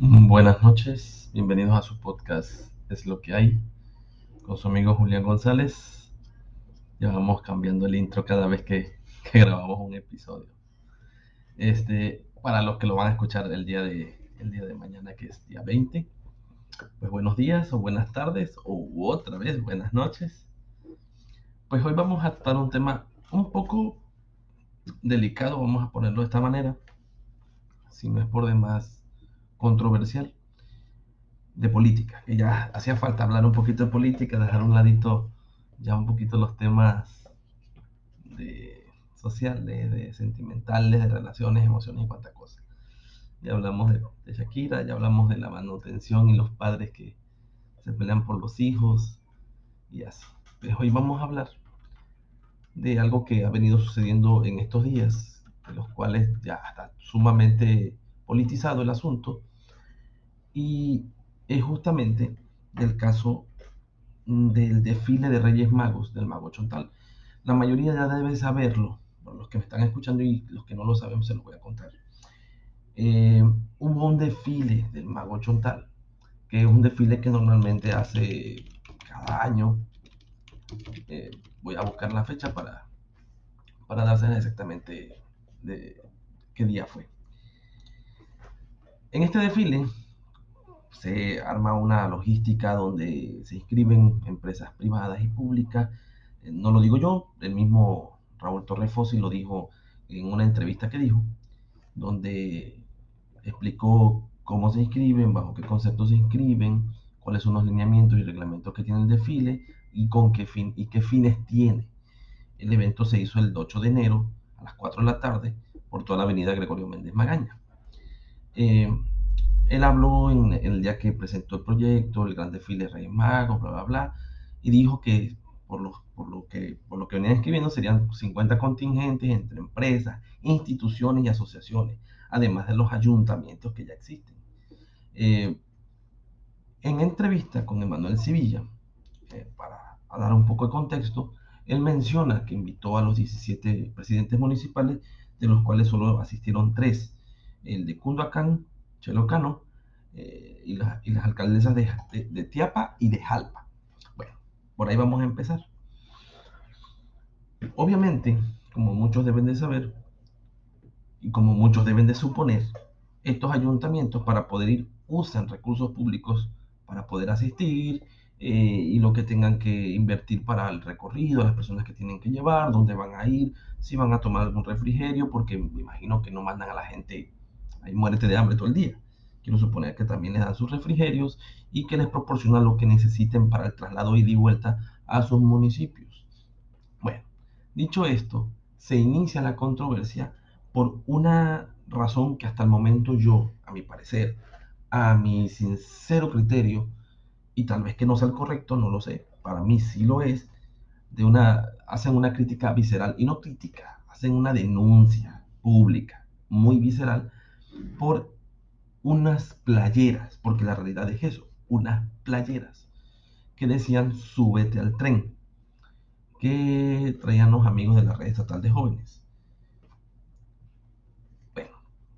Buenas noches, bienvenidos a su podcast Es lo que hay con su amigo Julián González. Ya vamos cambiando el intro cada vez que, grabamos un episodio. Este, para los que lo van a escuchar el día, de, el día de mañana, que es día 20, pues buenos días o buenas tardes o otra vez buenas noches. Pues hoy vamos a tratar un tema un poco delicado, vamos a ponerlo de esta manera, si no es por demás controversial de política, ya hacía falta hablar un poquito de política, dejar un ladito ya un poquito los temas de sociales, de sentimentales, de relaciones, emociones y cuánta cosa. Ya hablamos de, de, Shakira, ya hablamos de la manutención y los padres que se pelean por los hijos y así. Pero hoy vamos a hablar de algo que ha venido sucediendo en estos días, de los cuales ya está sumamente politizado el asunto, y es justamente el caso del desfile de Reyes Magos, del Mago Chontal. La mayoría ya debe saberlo, los que me están escuchando y los que no lo saben se los voy a contar. Eh, hubo un desfile del Mago Chontal, que es un desfile que normalmente hace cada año. Eh, voy a buscar la fecha para, para darse exactamente de qué día fue. En este desfile se arma una logística donde se inscriben empresas privadas y públicas. Eh, no lo digo yo, el mismo Raúl Torres Fossi lo dijo en una entrevista que dijo, donde explicó cómo se inscriben, bajo qué conceptos se inscriben, cuáles son los lineamientos y reglamentos que tiene el desfile y con qué fin y qué fines tiene. El evento se hizo el 8 de enero a las 4 de la tarde por toda la avenida Gregorio Méndez Magaña. Eh, él habló en, el día que presentó el proyecto, el gran desfile de Reyes Magos, bla, bla, bla, y dijo que por lo, por lo, que, por lo que venían escribiendo serían 50 contingentes entre empresas, instituciones y asociaciones, además de los ayuntamientos que ya existen. Eh, en entrevista con Emanuel Sevilla, eh, para dar un poco de contexto, él menciona que invitó a los 17 presidentes municipales, de los cuales solo asistieron tres, el de Cunduacán, Chelocano eh, y, las alcaldesas de, de, de, Tiapa y de Jalpa. Bueno, por ahí vamos a empezar. Obviamente, como muchos deben de saber y como muchos deben de suponer, estos ayuntamientos para poder ir usan recursos públicos para poder asistir eh, y lo que tengan que invertir para el recorrido, las personas que tienen que llevar, dónde van a ir, si van a tomar algún refrigerio, porque me imagino que no mandan a la gente ahí muérete de hambre todo el día. Quiero suponer que también les dan sus refrigerios y que les proporcionan lo que necesiten para el traslado ida y vuelta a sus municipios. Bueno, dicho esto, se inicia la controversia por una razón que hasta el momento yo, a mi parecer, a mi sincero criterio, y tal vez que no sea el correcto, no lo sé, para mí sí lo es, de una, hacen una crítica visceral, y no crítica, hacen una denuncia pública muy visceral por unas playeras, porque la realidad es eso, unas playeras que decían súbete al tren, que traían los amigos de la red estatal de jóvenes. Bueno,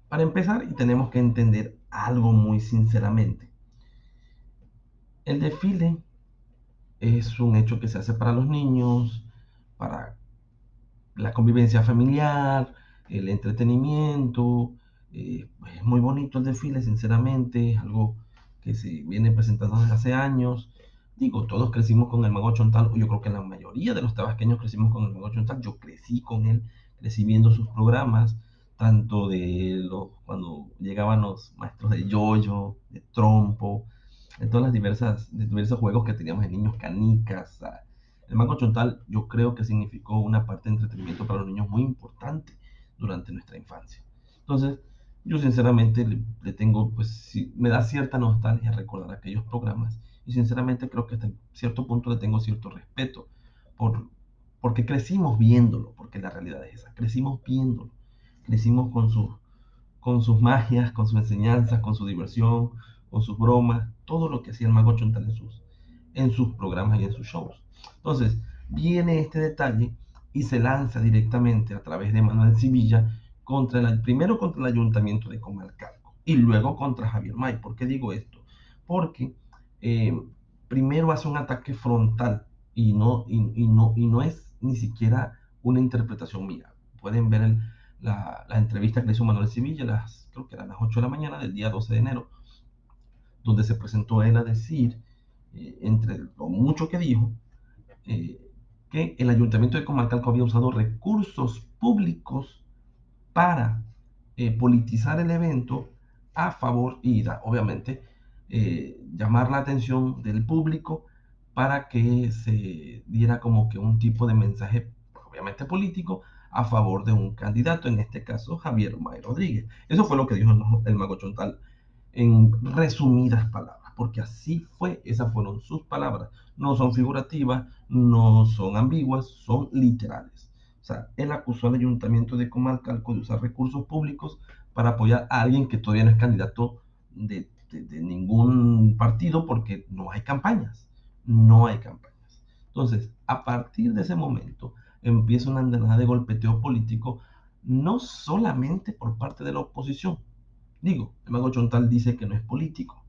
para empezar, y tenemos que entender algo muy sinceramente. El desfile es un hecho que se hace para los niños, para la convivencia familiar, el entretenimiento, eh, es muy bonito el desfile, sinceramente, es algo que se viene presentando desde hace años. Digo, todos crecimos con el Mago Chontal, yo creo que la mayoría de los tabasqueños crecimos con el Mago Chontal, yo crecí con él, crecí sus programas, tanto de los, cuando llegaban los maestros de yoyo, de trompo, de todas las diversas, de diversos juegos que teníamos de niños, canicas. El Mago Chontal yo creo que significó una parte de entretenimiento para los niños muy importante durante nuestra infancia. Entonces, yo sinceramente le, tengo, pues me da cierta nostalgia recordar aquellos programas y sinceramente creo que hasta cierto punto le tengo cierto respeto por, porque crecimos viéndolo, porque la realidad es esa, crecimos viéndolo, crecimos con, su, con sus magias, con sus enseñanzas, con su diversión, con sus bromas, todo lo que hacía el Mago Chontal en sus, en sus programas y en sus shows. Entonces, viene este detalle y se lanza directamente a través de Manuel Sevilla contra el, primero contra el ayuntamiento de Comalcalco, y luego contra Javier May. ¿Por qué digo esto? Porque eh, primero hace un ataque frontal y no, y, no, y no es ni siquiera una interpretación mía. Pueden ver la, la, entrevista que le hizo Manuel Sevilla, las, creo que eran las 8 de la mañana del día 12 de enero, donde se presentó él a decir, eh, entre lo mucho que dijo, eh, que el ayuntamiento de Comalcalco había usado recursos públicos para eh, politizar el evento a favor y obviamente eh, llamar la atención del público para que se diera como que un tipo de mensaje, obviamente político, a favor de un candidato, en este caso Javier May Rodríguez. Eso fue lo que dijo el Mago Chontal en resumidas palabras, porque así fue, esas fueron sus palabras. No son figurativas, no son ambiguas, son literales. O sea, él acusó al ayuntamiento de Comalcalco de usar recursos públicos para apoyar a alguien que todavía no es candidato de, ningún partido porque no hay campañas. No hay campañas. Entonces, a partir de ese momento, empieza una andanada de golpeteo político, no solamente por parte de la oposición. Digo, el mago Chontal dice que no es político,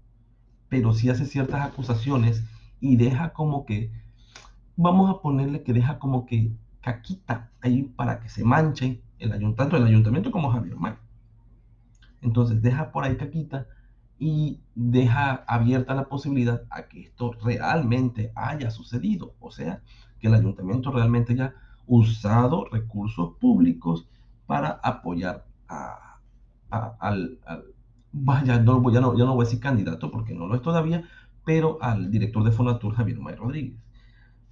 pero sí hace ciertas acusaciones y deja como que, vamos a ponerle que deja como que caquita ahí para que se manche el ayuntamiento, tanto el ayuntamiento como Javier May. Entonces deja por ahí caquita y deja abierta la posibilidad a que esto realmente haya sucedido. O sea, que el ayuntamiento realmente haya usado recursos públicos para apoyar a, al, vaya, no, ya, no, ya no voy a decir candidato porque no lo es todavía, pero al director de Fonatur, Javier May Rodríguez.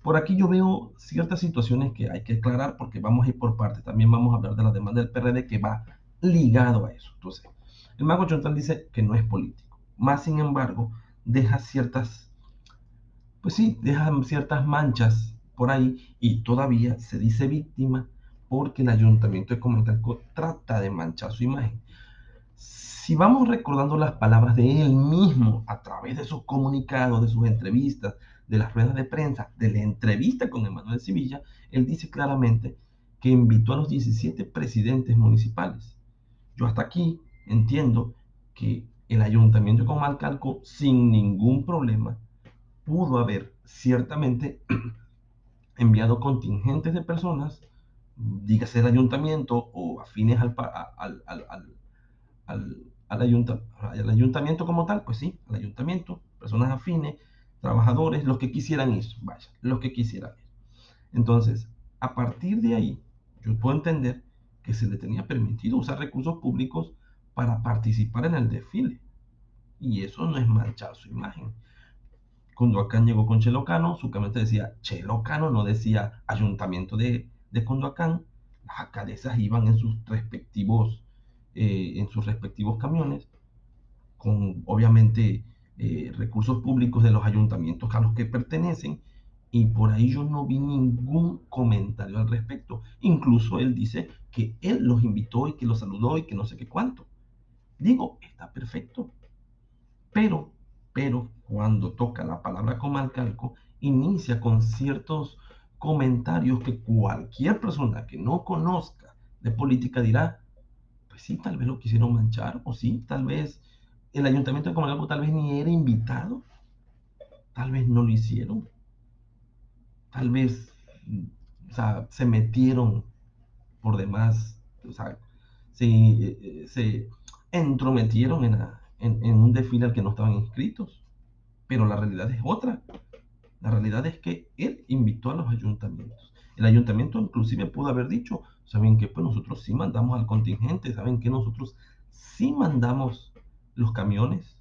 Por aquí yo veo ciertas situaciones que hay que aclarar porque vamos a ir por partes. También vamos a hablar de la demanda del PRD que va ligado a eso. Entonces, el mago Chontal dice que no es político. Más sin embargo, deja ciertas, pues sí, deja ciertas manchas por ahí y todavía se dice víctima porque el ayuntamiento de Comalcalco trata de manchar su imagen. Si vamos recordando las palabras de él mismo a través de sus comunicados, de sus entrevistas, de las ruedas de prensa, de la entrevista con Emanuel Sevilla, él dice claramente que invitó a los 17 presidentes municipales. Yo hasta aquí entiendo que el ayuntamiento de Comalcalco, sin ningún problema, pudo haber ciertamente enviado contingentes de personas, dígase el ayuntamiento o afines al, al, al, al, ayuntamiento como tal, pues sí, al ayuntamiento, personas afines, trabajadores, los que quisieran ir, vaya, los que quisieran ir. Entonces, a partir de ahí, yo puedo entender que se le tenía permitido usar recursos públicos para participar en el desfile. Y eso no es manchar su imagen. Condoacán llegó con Chelocano, su camioneta decía Chelocano, no decía Ayuntamiento de, de Condoacán. Las alcaldesas iban en sus respectivos, eh, en sus respectivos camiones, con obviamente eh, recursos públicos de los ayuntamientos a los que pertenecen, y por ahí yo no vi ningún comentario al respecto. Incluso él dice que él los invitó y que los saludó y que no sé qué cuánto. Digo, está perfecto. Pero, pero, cuando toca la palabra comalcalco, inicia con ciertos comentarios que cualquier persona que no conozca de política dirá, pues sí, tal vez lo quisieron manchar, o sí, tal vez el ayuntamiento de Comalcalco tal vez ni era invitado, tal vez no lo hicieron, tal vez o sea, se metieron por demás, o sea, se, eh, se, entrometieron en, un desfile al que no estaban inscritos. Pero la realidad es otra. La realidad es que él invitó a los ayuntamientos. El ayuntamiento inclusive pudo haber dicho, ¿saben qué? Pues nosotros sí mandamos al contingente, ¿saben que Nosotros sí mandamos los camiones,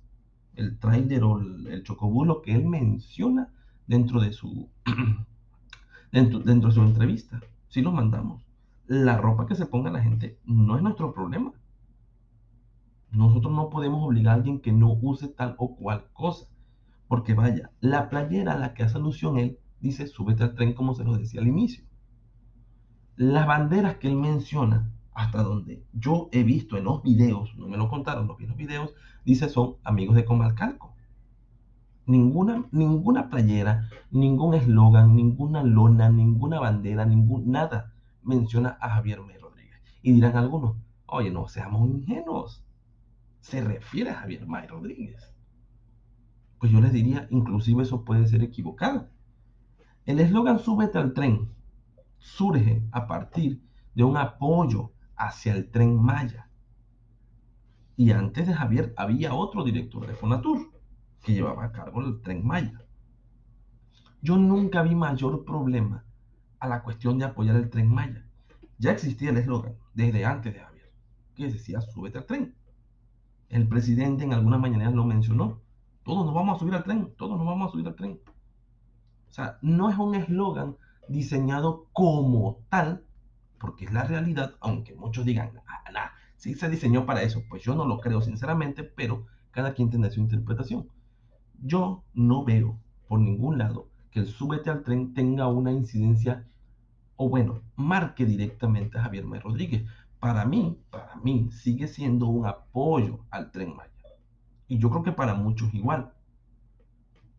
el trailer o el, chocobús, lo que él menciona dentro de su dentro, dentro de su entrevista. Sí los mandamos. La ropa que se ponga la gente no es nuestro problema. Nosotros no podemos obligar a alguien que no use tal o cual cosa. Porque vaya, la playera a la que hace alusión él dice súbete al tren como se lo decía al inicio. Las banderas que él menciona, hasta donde yo he visto en los videos, no me lo contaron, los vi los videos, dice son amigos de Comalcalco. Ninguna, ninguna playera, ningún eslogan, ninguna lona, ninguna bandera, ningún, nada menciona a Javier May Rodríguez. Y dirán algunos, oye, no seamos ingenuos se refiere a Javier May Rodríguez. Pues yo les diría, inclusive eso puede ser equivocado. El eslogan Súbete al tren surge a partir de un apoyo hacia el tren Maya. Y antes de Javier había otro director de Fonatur que llevaba a cargo el tren Maya. Yo nunca vi mayor problema a la cuestión de apoyar el tren Maya. Ya existía el eslogan desde antes de Javier, que decía súbete al tren. El presidente en algunas mañaneras lo mencionó. Todos nos vamos a subir al tren, todos nos vamos a subir al tren. O sea, no es un eslogan diseñado como tal, porque es la realidad, aunque muchos digan, ah, nah, si se diseñó para eso, pues yo no lo creo sinceramente, pero cada quien tiene su interpretación. Yo no veo por ningún lado que el súbete al tren tenga una incidencia, o bueno, marque directamente a Javier May Rodríguez. Para mí, para mí, sigue siendo un apoyo al tren Maya. Y yo creo que para muchos igual.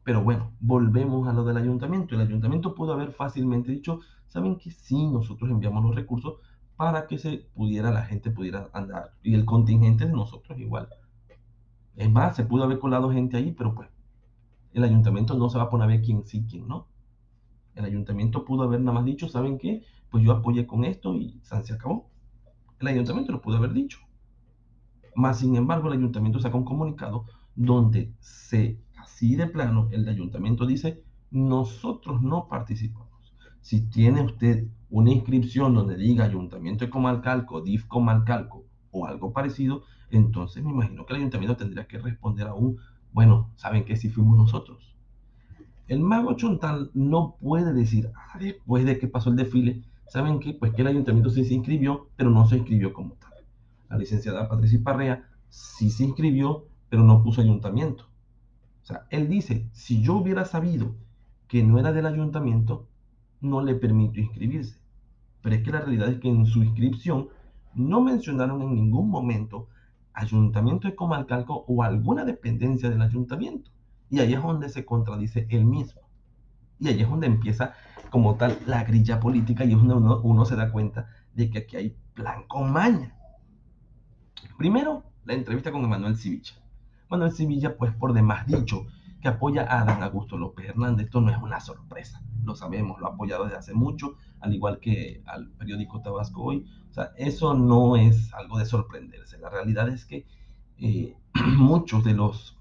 Pero bueno, volvemos a lo del ayuntamiento. El ayuntamiento pudo haber fácilmente dicho, saben que sí, nosotros enviamos los recursos para que se pudiera, la gente pudiera andar. Y el contingente de nosotros igual. Es más, se pudo haber colado gente ahí, pero pues el ayuntamiento no se va a poner a ver quién sí, quién no. El ayuntamiento pudo haber nada más dicho, ¿saben qué? Pues yo apoyé con esto y se acabó. El ayuntamiento lo pudo haber dicho. Más sin embargo, el ayuntamiento saca un comunicado donde se así de plano, el ayuntamiento dice, nosotros no participamos. Si tiene usted una inscripción donde diga Ayuntamiento de Comalcalco, DIF Comalcalco o algo parecido, entonces me imagino que el ayuntamiento tendría que responder a un, bueno, ¿saben que si fuimos nosotros? El mago Chontal no puede decir, ah, después de que pasó el desfile, ¿saben qué? Pues que el ayuntamiento sí se inscribió, pero no se inscribió como tal. La licenciada Patricia Parrea sí se inscribió, pero no puso ayuntamiento. O sea, él dice, si yo hubiera sabido que no era del ayuntamiento, no le permito inscribirse. Pero es que la realidad es que en su inscripción no mencionaron en ningún momento ayuntamiento de Comalcalco o alguna dependencia del ayuntamiento. Y ahí es donde se contradice él mismo. Y ahí es donde empieza como tal la grilla política y es donde uno, uno se da cuenta de que aquí hay plan con maña. Primero, la entrevista con Emanuel Civicha. Manuel Sevilla, pues por demás dicho, que apoya a Adán Augusto López Hernández. Esto no es una sorpresa, lo sabemos, lo ha apoyado desde hace mucho, al igual que al periódico Tabasco Hoy. O sea, eso no es algo de sorprenderse. La realidad es que eh, muchos de los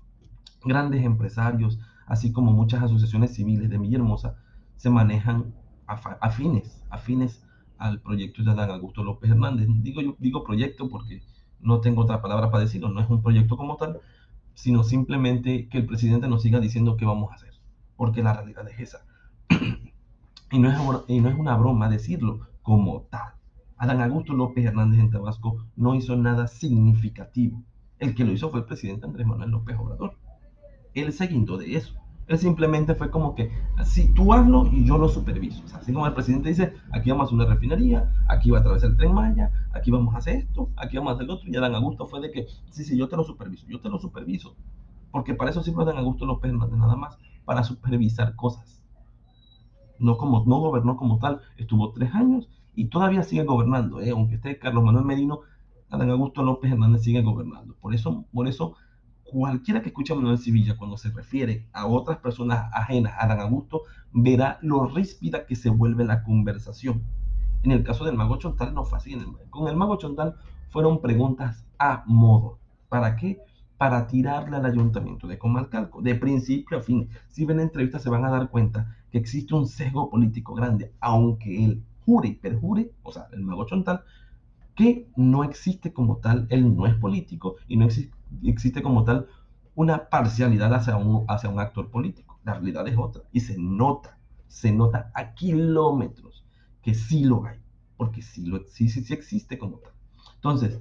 grandes empresarios, así como muchas asociaciones civiles de Villahermosa, se manejan afines, afines al proyecto de Adán Augusto López Hernández. Digo, yo, digo proyecto porque no tengo otra palabra para decirlo, no es un proyecto como tal, sino simplemente que el presidente nos siga diciendo qué vamos a hacer, porque la realidad es esa. y, no es, y no es una broma decirlo como tal. Adán Augusto López Hernández en Tabasco no hizo nada significativo. El que lo hizo fue el presidente Andrés Manuel López Obrador. Él se guindó de eso. Él simplemente fue como que, así tú hazlo y yo lo superviso. Así como el presidente dice, aquí vamos a hacer una refinería, aquí va a atravesar el tren Maya, aquí vamos a hacer esto, aquí vamos a hacer lo otro. Y Dan Augusto fue de que, sí, sí, yo te lo superviso, yo te lo superviso. Porque para eso sirve Dan Augusto López Hernández nada más, para supervisar cosas. No, como, no gobernó como tal, estuvo tres años y todavía sigue gobernando. ¿eh? Aunque esté Carlos Manuel Merino, Dan Augusto López Hernández sigue gobernando. Por eso, por eso cualquiera que escuche a Manuel Sevilla cuando se refiere a otras personas ajenas a Dan Augusto, verá lo ríspida que se vuelve la conversación. En el caso del mago Chontal no fue así. Con el mago Chontal fueron preguntas a modo. ¿Para qué? Para tirarle al ayuntamiento de Comalcalco, de principio a fin. Si ven la entrevista se van a dar cuenta que existe un sesgo político grande, aunque él jure y perjure, o sea, el mago Chontal, que no existe como tal, él no es político y no existe existe como tal una parcialidad hacia un, hacia un actor político. La realidad es otra. Y se nota, se nota a kilómetros que sí lo hay, porque sí, lo, sí, sí, existe como tal. Entonces,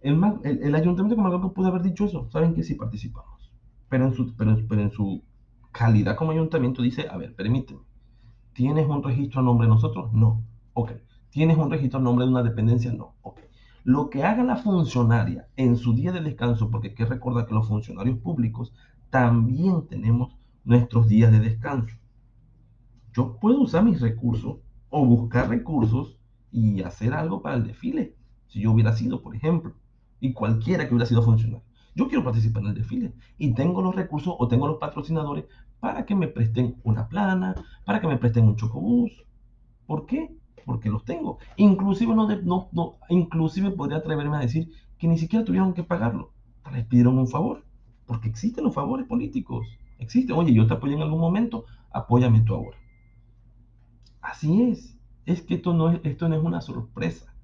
el, el, ayuntamiento como algo pudo haber dicho eso, saben que sí participamos, pero en, su, pero, pero en su calidad como ayuntamiento dice, a ver, permíteme, ¿tienes un registro a nombre de nosotros? No. Ok. ¿Tienes un registro a nombre de una dependencia? No. Ok. Lo que haga la funcionaria en su día de descanso, porque hay que recordar que los funcionarios públicos también tenemos nuestros días de descanso. Yo puedo usar mis recursos o buscar recursos y hacer algo para el desfile, si yo hubiera sido, por ejemplo. y cualquiera que hubiera sido funcionario. Yo quiero participar en el desfile y tengo los recursos o tengo los patrocinadores para que me presten una plana, para que me presten un chocobús. ¿Por qué? Porque los tengo. Inclusive, no, no, no, inclusive podría atreverme a decir que ni siquiera tuvieron que pagarlo. Les pidieron un favor. Porque existen los favores políticos. Existen. Oye, yo te apoyo en algún momento, apóyame tú ahora. Así es. Es que esto no es, esto no es una sorpresa.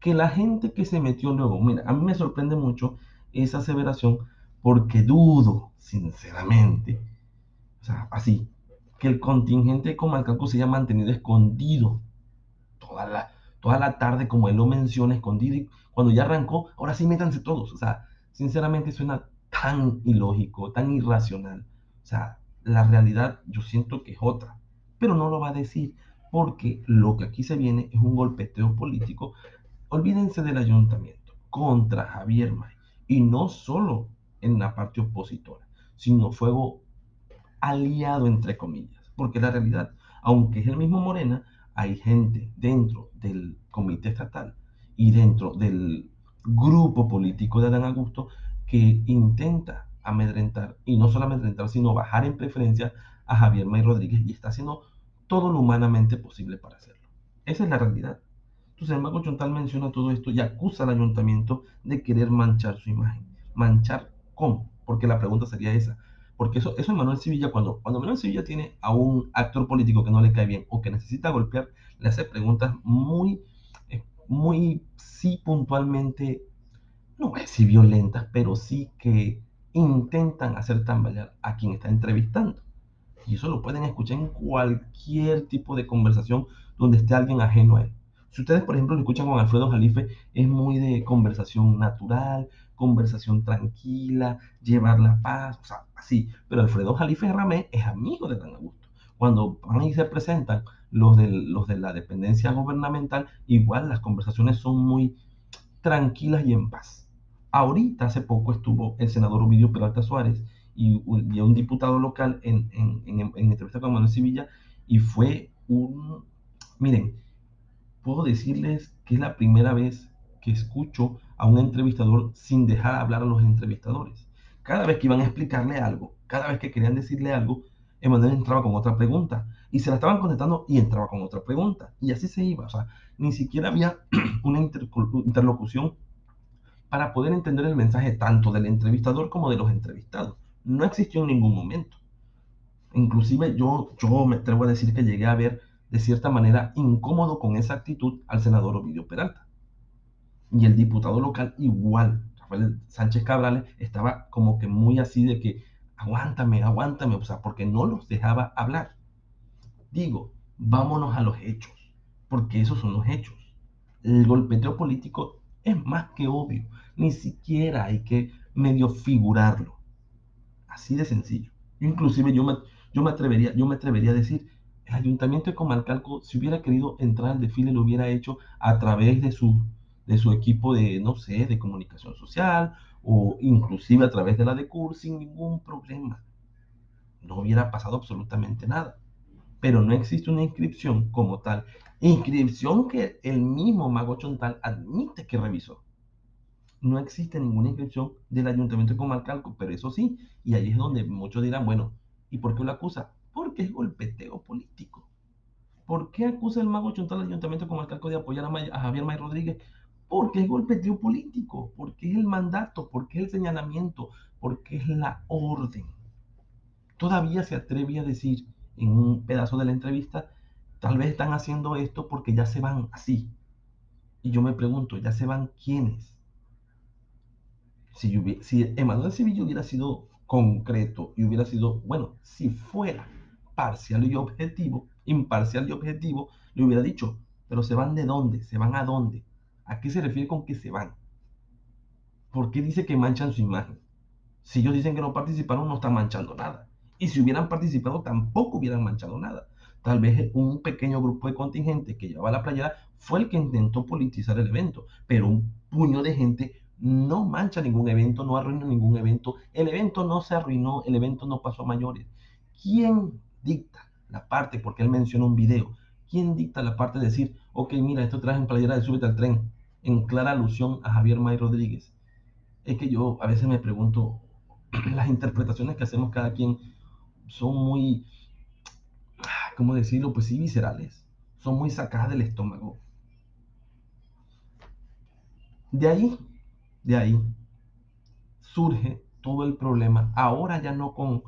Que la gente que se metió luego, mira, a mí me sorprende mucho esa aseveración porque dudo, sinceramente, o sea, así, que el contingente Comalcalco se haya mantenido escondido toda la, toda la tarde, como él lo menciona, escondido, y cuando ya arrancó, ahora sí métanse todos. O sea, sinceramente suena tan ilógico, tan irracional. O sea, la realidad yo siento que es otra, pero no lo va a decir porque lo que aquí se viene es un golpeteo político. Olvídense del ayuntamiento contra Javier May y no solo en la parte opositora, sino fuego aliado entre comillas, porque la realidad, aunque es el mismo Morena, hay gente dentro del comité estatal y dentro del grupo político de Adán Augusto que intenta amedrentar, y no solo amedrentar, sino bajar en preferencia a Javier May Rodríguez y está haciendo todo lo humanamente posible para hacerlo. Esa es la realidad. Entonces, el mago Chontal menciona todo esto y acusa al ayuntamiento de querer manchar su imagen. ¿Manchar cómo? Porque la pregunta sería esa. Porque eso, eso es Manuel Sevilla, cuando, cuando Manuel Sevilla tiene a un actor político que no le cae bien o que necesita golpear, le hace preguntas muy, eh, muy, sí, puntualmente, no voy a decir violentas, pero sí que intentan hacer tambalear a quien está entrevistando. Y eso lo pueden escuchar en cualquier tipo de conversación donde esté alguien ajeno a él. Si ustedes, por ejemplo, lo escuchan con Alfredo Jalife, es muy de conversación natural, conversación tranquila, llevar la paz, o sea, así. Pero Alfredo Jalife Ramé es amigo de Dan Augusto. Cuando van y se presentan los de, los de la dependencia gubernamental, igual las conversaciones son muy tranquilas y en paz. Ahorita, hace poco, estuvo el senador Ovidio Peralta Suárez y, y un diputado local en, en, en, en entrevista con Manuel Sevilla y fue un... Miren, puedo decirles que es la primera vez que escucho a un entrevistador sin dejar hablar a los entrevistadores. Cada vez que iban a explicarle algo, cada vez que querían decirle algo, Emanuel entraba con otra pregunta y se la estaban contestando y entraba con otra pregunta y así se iba. O sea, ni siquiera había una interlocución para poder entender el mensaje tanto del entrevistador como de los entrevistados. No existió en ningún momento. Inclusive yo, yo me atrevo a decir que llegué a ver de cierta manera incómodo con esa actitud al senador Ovidio Peralta y el diputado local igual, Sánchez Cabrales, estaba como que muy así de que aguántame, aguántame, o sea, porque no los dejaba hablar. Digo, vámonos a los hechos, porque esos son los hechos. El golpeteo político es más que obvio, ni siquiera hay que medio figurarlo. Así de sencillo. Inclusive yo me, yo me, atrevería, yo me atrevería a decir, el ayuntamiento de Comalcalco, si hubiera querido entrar al desfile, lo hubiera hecho a través de su de su equipo de, no sé, de comunicación social o inclusive a través de la DECUR sin ningún problema. No hubiera pasado absolutamente nada. Pero no existe una inscripción como tal. Inscripción que el mismo Mago Chontal admite que revisó. No existe ninguna inscripción del Ayuntamiento de Comalcalco, pero eso sí, y ahí es donde muchos dirán, bueno, ¿y por qué lo acusa? Porque es golpeteo político. ¿Por qué acusa el Mago Chontal al Ayuntamiento de Comalcalco de apoyar a, a Javier May Rodríguez porque es golpeteo político, porque es el mandato, porque es el señalamiento, porque es la orden. Todavía se atreve a decir en un pedazo de la entrevista, tal vez están haciendo esto porque ya se van así. Y yo me pregunto, ¿ya se van quiénes? Si, si Emanuel Sevilla hubiera sido concreto y hubiera sido, bueno, si fuera parcial y objetivo, imparcial y objetivo, le hubiera dicho, pero se van de dónde, se van a dónde, ¿A qué se refiere con que se van? ¿Por qué dice que manchan su imagen? Si ellos dicen que no participaron, no están manchando nada. Y si hubieran participado, tampoco hubieran manchado nada. Tal vez un pequeño grupo de contingente que llevaba la playera fue el que intentó politizar el evento, pero un puño de gente no mancha ningún evento, no arruina ningún evento. El evento no se arruinó, el evento no pasó a mayores. ¿Quién dicta la parte? Porque él menciona un video. ¿Quién dicta la parte de decir, ok, mira, esto traje en playera de súbete al tren? En clara alusión a Javier May Rodríguez. es que yo a veces me pregunto, las interpretaciones que hacemos cada quien son muy, ¿cómo decirlo? Pues sí, viscerales, son muy sacadas del estómago. De ahí, de ahí, surge todo el problema, ahora ya no con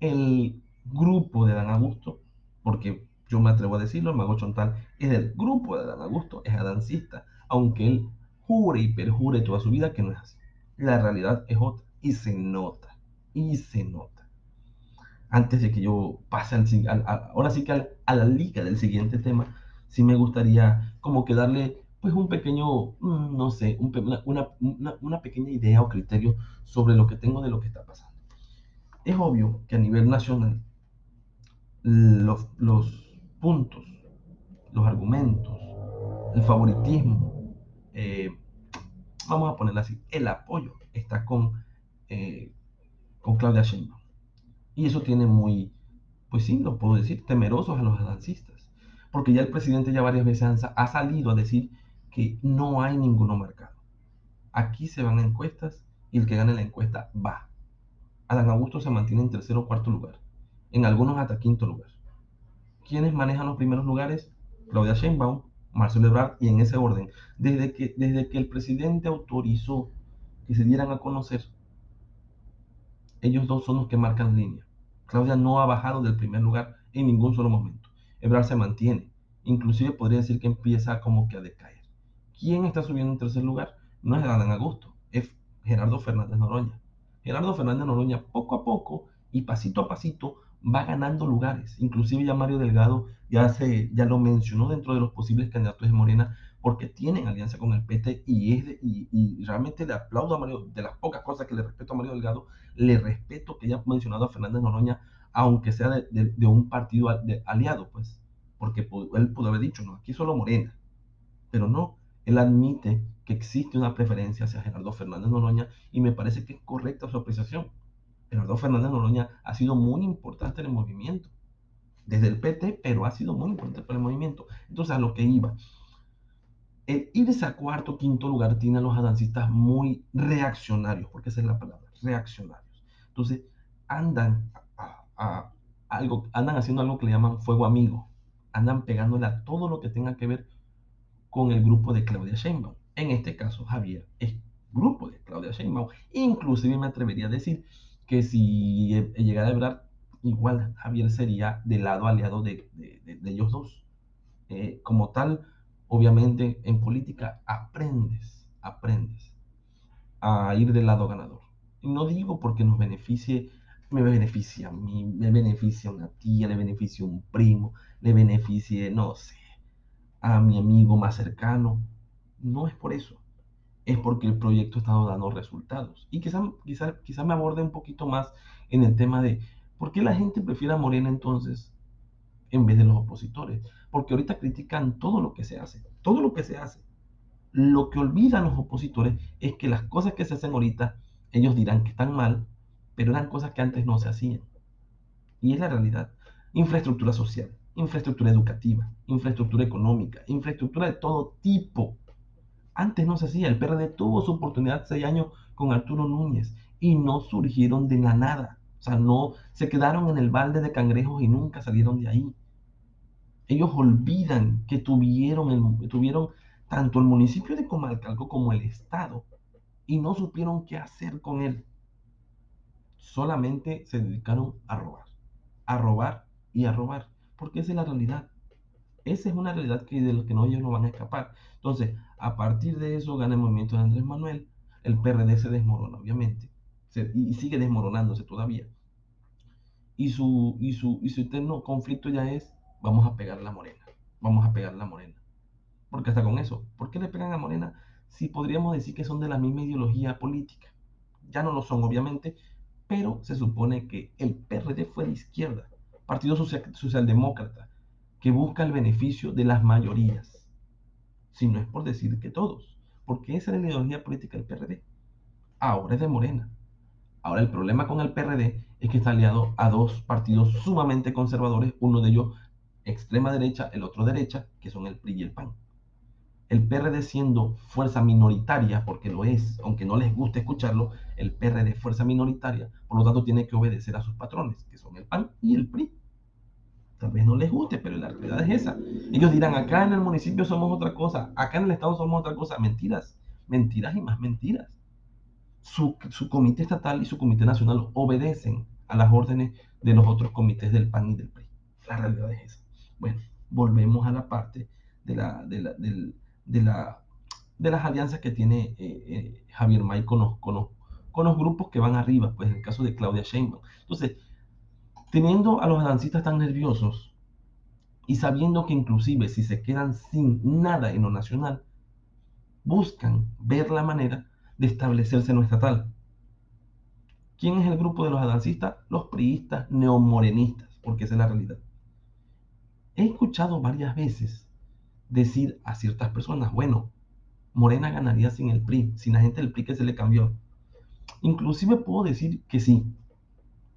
el grupo de Dan Augusto, porque yo me atrevo a decirlo, el mago Chontal es del grupo de Dan Augusto, es adancista, aunque él jure y perjure toda su vida que no es así. La realidad es otra y se nota, y se nota. Antes de que yo pase al, al, ahora sí que al, a la liga del siguiente tema, sí me gustaría como que darle pues un pequeño, mm, no sé, un, una, una, una, pequeña idea o criterio sobre lo que tengo de lo que está pasando. Es obvio que a nivel nacional los, los puntos, los argumentos, el favoritismo, eh, vamos a ponerlo así, el apoyo está con, eh, con Claudia Sheinbaum. Y eso tiene muy, pues sí, lo puedo decir, temerosos a los dancistas. Porque ya el presidente ya varias veces ha salido a decir que no hay ninguno marcado. Aquí se van a encuestas y el que gane la encuesta va. Adán Augusto se mantiene en tercer o cuarto lugar, en algunos hasta quinto lugar. ¿Quiénes manejan los primeros lugares? Claudia Sheinbaum, Marcelo Ebrard y en ese orden. Desde que, desde que el presidente autorizó que se dieran a conocer, ellos dos son los que marcan línea. Claudia no ha bajado del primer lugar en ningún solo momento. Ebrard se mantiene. Inclusive podría decir que empieza como que a decaer. ¿Quién está subiendo en tercer lugar? No es Adán Augusto, es Gerardo Fernández Noroña. Gerardo Fernández Noroña poco a poco y pasito a pasito va ganando lugares. Inclusive ya Mario Delgado ya, se, ya lo mencionó dentro de los posibles candidatos de Morena porque tienen alianza con el PT y, es y, realmente le aplaudo a Mario, de las pocas cosas que le respeto a Mario Delgado, le respeto que haya mencionado a Fernández Noroña, aunque sea de, de un partido aliado, pues, porque él pudo haber dicho, no, aquí solo Morena, pero no, él admite que existe una preferencia hacia Gerardo Fernández Noroña y me parece que es correcta su apreciación. Gerardo Fernández Noroña ha sido muy importante en el movimiento, desde el PT, pero ha sido muy importante para el movimiento. Entonces, a lo que iba, el irse a cuarto, quinto lugar tiene a los adancistas muy reaccionarios, porque esa es la palabra, reaccionarios. Entonces, andan, algo, andan haciendo algo que le llaman fuego amigo, andan pegándole a todo lo que tenga que ver con el grupo de Claudia Sheinbaum. En este caso, Javier es grupo de Claudia Sheinbaum. Inclusive me atrevería a decir que si llegara a hablar, igual Javier sería del lado aliado de, ellos dos. Eh, como tal, obviamente en política aprendes, aprendes a ir del lado ganador. Y no digo porque nos beneficie, me beneficia a mí, me beneficia a una tía, le beneficia a un primo, le beneficie, no sé, a mi amigo más cercano. No es por eso. Es porque el proyecto ha estado dando resultados. Y quizá, quizá, quizá me aborde un poquito más en el tema de por qué la gente prefiere a Morena entonces en vez de los opositores. Porque ahorita critican todo lo que se hace. Todo lo que se hace. Lo que olvidan los opositores es que las cosas que se hacen ahorita, ellos dirán que están mal, pero eran cosas que antes no se hacían. Y es la realidad. Infraestructura social, infraestructura educativa, infraestructura económica, infraestructura de todo tipo. Antes no se hacía, el PRD tuvo su oportunidad seis años con Arturo Núñez y no surgieron de la nada. O sea, no se quedaron en el balde de cangrejos y nunca salieron de ahí. Ellos olvidan que tuvieron, el, tuvieron tanto el municipio de Comalcalco como el Estado y no supieron qué hacer con él. Solamente se dedicaron a robar, a robar y a robar porque esa es la realidad. Esa es una realidad que de los que no ellos no van a escapar. Entonces, a partir de eso gana el movimiento de Andrés Manuel, el PRD se desmorona, obviamente, y sigue desmoronándose todavía. Y su, y, su, y su eterno conflicto ya es, vamos a pegar la morena, vamos a pegar la morena. Porque hasta con eso, ¿por qué le pegan a morena si podríamos decir que son de la misma ideología política? Ya no lo son, obviamente, pero se supone que el PRD fue de izquierda Partido Socialdemócrata, que busca el beneficio de las mayorías, si no es por decir que todos, porque esa es la ideología política del PRD. Ahora es de Morena. Ahora el problema con el PRD es que está aliado a dos partidos sumamente conservadores, uno de ellos extrema derecha, el otro derecha, que son el PRI y el PAN. el PRD siendo fuerza minoritaria, porque lo es, aunque no les guste escucharlo, el PRD es fuerza minoritaria, por lo tanto tiene que obedecer a sus patrones, que son el PAN y el PRI. Tal vez no les guste, pero la realidad es esa. Ellos dirán, acá en el municipio somos otra cosa, acá en el estado somos otra cosa. Mentiras, mentiras y más mentiras. Su, su comité estatal y su comité nacional obedecen a las órdenes de los otros comités del PAN y del PRI. La realidad es esa. Bueno, volvemos a la parte de, la, de, la, de, la, de las alianzas que tiene eh, eh, Javier May con los, con, los, con los grupos que van arriba, pues en el caso de Claudia Sheinbaum. Entonces, teniendo a los dancistas tan nerviosos y sabiendo que inclusive si se quedan sin nada en lo nacional, buscan ver la manera de establecerse en lo estatal. ¿Quién es el grupo de los adancistas? Los priistas neomorenistas, porque esa es la realidad. He escuchado varias veces decir a ciertas personas, bueno, Morena ganaría sin el PRI, sin la gente del PRI que se le cambió. Inclusive puedo decir que sí,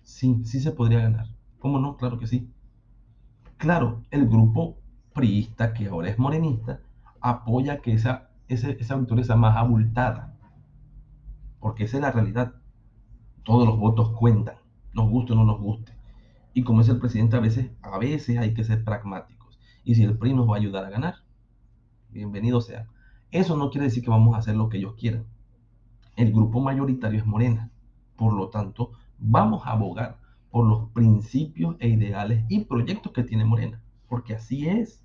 sí, sí se podría ganar. ¿Cómo no? Claro que sí. Claro, el grupo priista, que ahora es morenista, apoya que esa, esa, victoria sea más abultada. Porque esa es la realidad. Todos los votos cuentan, nos guste o no nos guste. Y como es el presidente, a veces, a veces hay que ser pragmáticos. Y si el PRI nos va a ayudar a ganar, bienvenido sea. Eso no quiere decir que vamos a hacer lo que ellos quieran. El grupo mayoritario es Morena. Por lo tanto, vamos a abogar por los principios e ideales y proyectos que tiene Morena. Porque así es.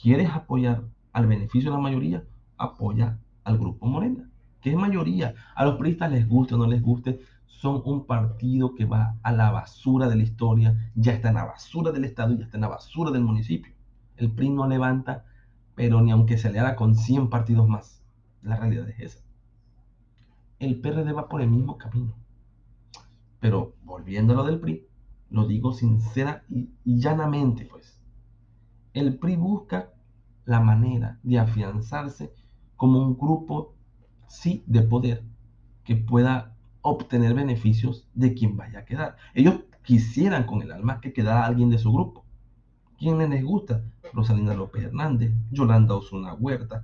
¿Quieres apoyar al beneficio de la mayoría? Apoya al grupo Morena, que es mayoría. A los priistas les guste o no les guste, son un partido que va a la basura de la historia, ya está en la basura del Estado y ya está en la basura del municipio. El PRI no levanta, pero ni aunque se le haga con 100 partidos más. La realidad es esa. El PRD va por el mismo camino. Pero volviendo a lo del PRI, lo digo sincera y, llanamente, pues. El PRI busca la manera de afianzarse como un grupo, sí, de poder, que pueda obtener beneficios de quien vaya a quedar. Ellos quisieran con el alma que quedara alguien de su grupo. ¿Quién les gusta? Rosalina López Hernández, Yolanda Osuna Huerta.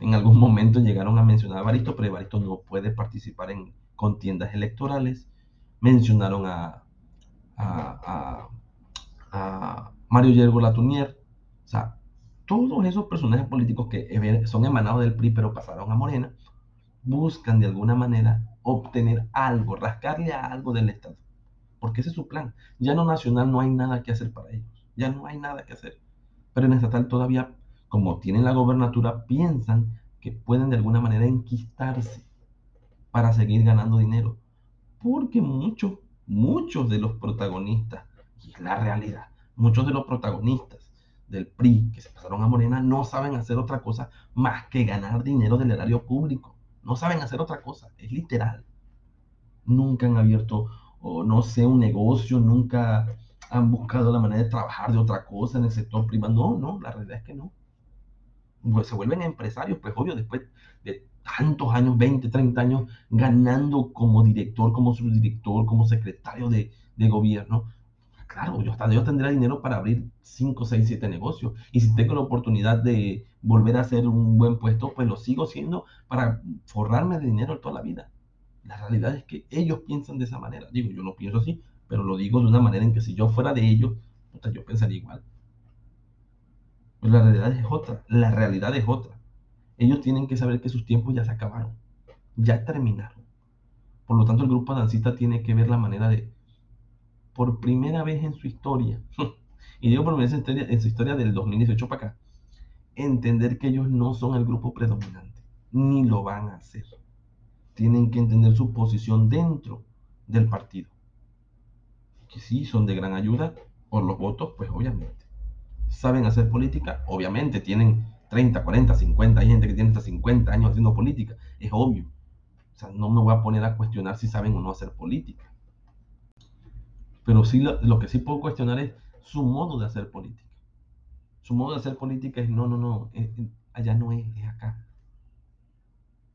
En algún momento llegaron a mencionar a Baristo, pero Baristo no puede participar en contiendas electorales mencionaron a, Mario Yergo Latunier, o sea, todos esos personajes políticos que son emanados del PRI pero pasaron a Morena, buscan de alguna manera obtener algo, rascarle algo del Estado. Porque ese es su plan. Ya no nacional no hay nada que hacer para ellos. Ya no hay nada que hacer. Pero en estatal todavía, como tienen la gobernatura, piensan que pueden de alguna manera enquistarse para seguir ganando dinero porque muchos, muchos de los protagonistas, y es la realidad, muchos de los protagonistas del PRI que se pasaron a Morena no saben hacer otra cosa más que ganar dinero del erario público. No saben hacer otra cosa, es literal. Nunca han abierto, o no sé, un negocio, nunca han buscado la manera de trabajar de otra cosa en el sector privado. No, no, la realidad es que no. Pues se vuelven empresarios, pues obvio, después de tantos años, 20, 30 años, ganando como director, como subdirector, como secretario de, gobierno. Claro, yo hasta yo tendría dinero para abrir 5, 6, 7 negocios. Y si tengo la oportunidad de volver a hacer un buen puesto, pues lo sigo haciendo para forrarme de dinero toda la vida. La realidad es que ellos piensan de esa manera. Digo, yo no pienso así, pero lo digo de una manera en que si yo fuera de ellos, yo pensaría igual. Pero la realidad es otra. La realidad es otra ellos tienen que saber que sus tiempos ya se acabaron, ya terminaron. Por lo tanto, el grupo dancista tiene que ver la manera de, por primera vez en su historia, y digo por primera vez en su historia del 2018 para acá, entender que ellos no son el grupo predominante, ni lo van a hacer. Tienen que entender su posición dentro del partido. Que sí, son de gran ayuda por los votos, pues obviamente. ¿Saben hacer política? Obviamente, tienen 30, 40, 50, hay gente que tiene hasta 50 años haciendo política, es obvio. O sea, no me voy a poner a cuestionar si saben o no hacer política. Pero sí lo, que sí puedo cuestionar es su modo de hacer política. Su modo de hacer política es, no, no, no, allá no es, es acá.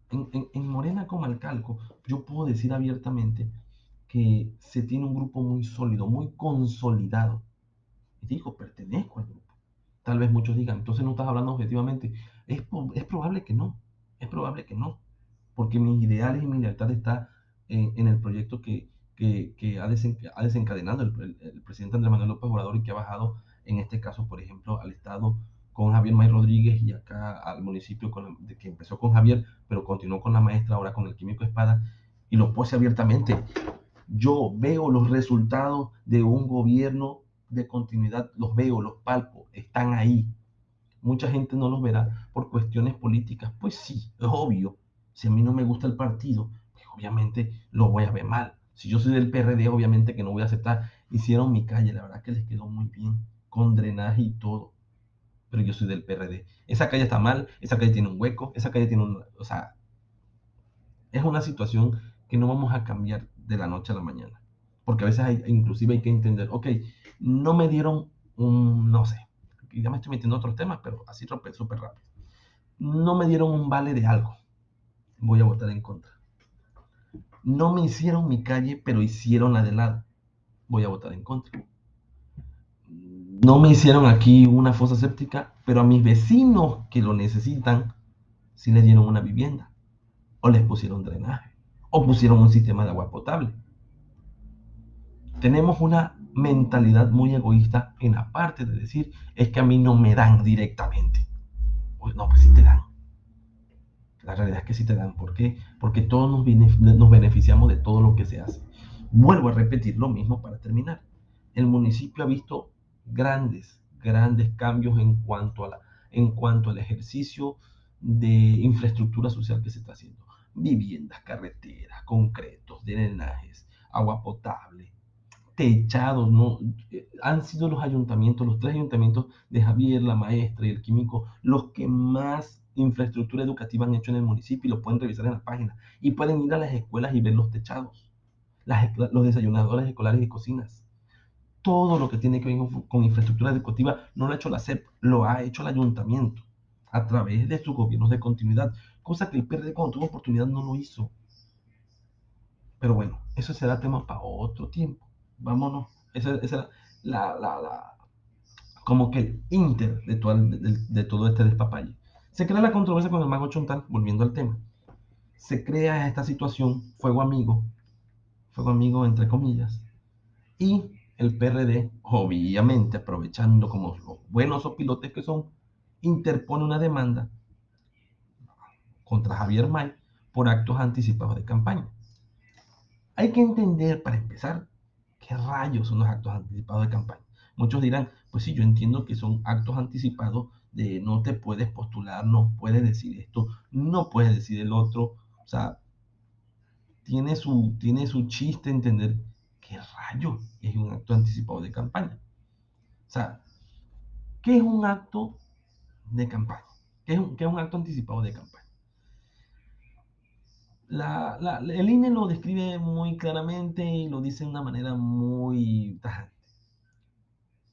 En, en, Morena como Alcalco, yo puedo decir abiertamente que se tiene un grupo muy sólido, muy consolidado. Y digo, pertenezco al grupo Tal vez muchos digan, entonces no estás hablando objetivamente. Es, es probable que no, es probable que no, porque mis ideales y mi lealtad está en, el proyecto que, que, ha, desencadenado el, presidente Andrés Manuel López Obrador y que ha bajado, en este caso, por ejemplo, al Estado con Javier May Rodríguez y acá al municipio que empezó con Javier, pero continuó con la maestra, ahora con el químico Espada, y lo puse abiertamente. Yo veo los resultados de un gobierno de continuidad, los veo, los palpos, están ahí. Mucha gente no los verá por cuestiones políticas. Pues sí, es obvio. Si a mí no me gusta el partido, pues obviamente lo voy a ver mal. Si yo soy del PRD, obviamente que no voy a aceptar. Hicieron mi calle, la verdad que les quedó muy bien, con drenaje y todo. Pero yo soy del PRD. Esa calle está mal, esa calle tiene un hueco, esa calle tiene un... O sea, es una situación que no vamos a cambiar de la noche a la mañana. Porque a veces hay, inclusive hay que entender, ok, no me dieron un, no sé, ya me estoy metiendo en otros temas, pero así súper rápido. No me dieron un vale de algo. Voy a votar en contra. No me hicieron mi calle, pero hicieron la de lado. Voy a votar en contra. No me hicieron aquí una fosa séptica, pero a mis vecinos que lo necesitan, sí les dieron una vivienda. O les pusieron drenaje. O pusieron un sistema de agua potable. Tenemos una mentalidad muy egoísta en la parte de decir, es que a mí no me dan directamente. Pues no, pues sí te dan. La realidad es que sí te dan. ¿Por qué? Porque todos nos, beneficiamos de todo lo que se hace. Vuelvo a repetir lo mismo para terminar. El municipio ha visto grandes, grandes cambios en cuanto, a la, en cuanto al ejercicio de infraestructura social que se está haciendo. Viviendas, carreteras, concretos, drenajes, agua potable, techados, ¿no? Han sido los ayuntamientos, los tres ayuntamientos de Javier, la maestra y el químico, los que más infraestructura educativa han hecho en el municipio y lo pueden revisar en la página. Y pueden ir a las escuelas y ver los techados, las, los desayunadores escolares y cocinas. Todo lo que tiene que ver con infraestructura educativa no lo ha hecho la SEP, lo ha hecho el ayuntamiento a través de sus gobiernos de continuidad, cosa que el PRD cuando tuvo oportunidad no lo hizo. Pero bueno, eso será tema para otro tiempo vámonos. Esa, es la, la, la, como que el inter de todo, de, todo este despapalle. Se crea la controversia con el mago Chontal, volviendo al tema. Se crea esta situación, fuego amigo, fuego amigo entre comillas, y el PRD, obviamente aprovechando como los buenos pilotes que son, interpone una demanda contra Javier May por actos anticipados de campaña. Hay que entender, para empezar, ¿Qué rayos son los actos anticipados de campaña? Muchos dirán, pues sí, yo entiendo que son actos anticipados de no te puedes postular, no puedes decir esto, no puedes decir el otro. O sea, tiene su, tiene su chiste entender qué rayos es un acto anticipado de campaña. O sea, ¿qué es un acto de campaña? ¿Qué es un, qué es un acto anticipado de campaña? El INE lo describe muy claramente y lo dice de una manera muy tajante.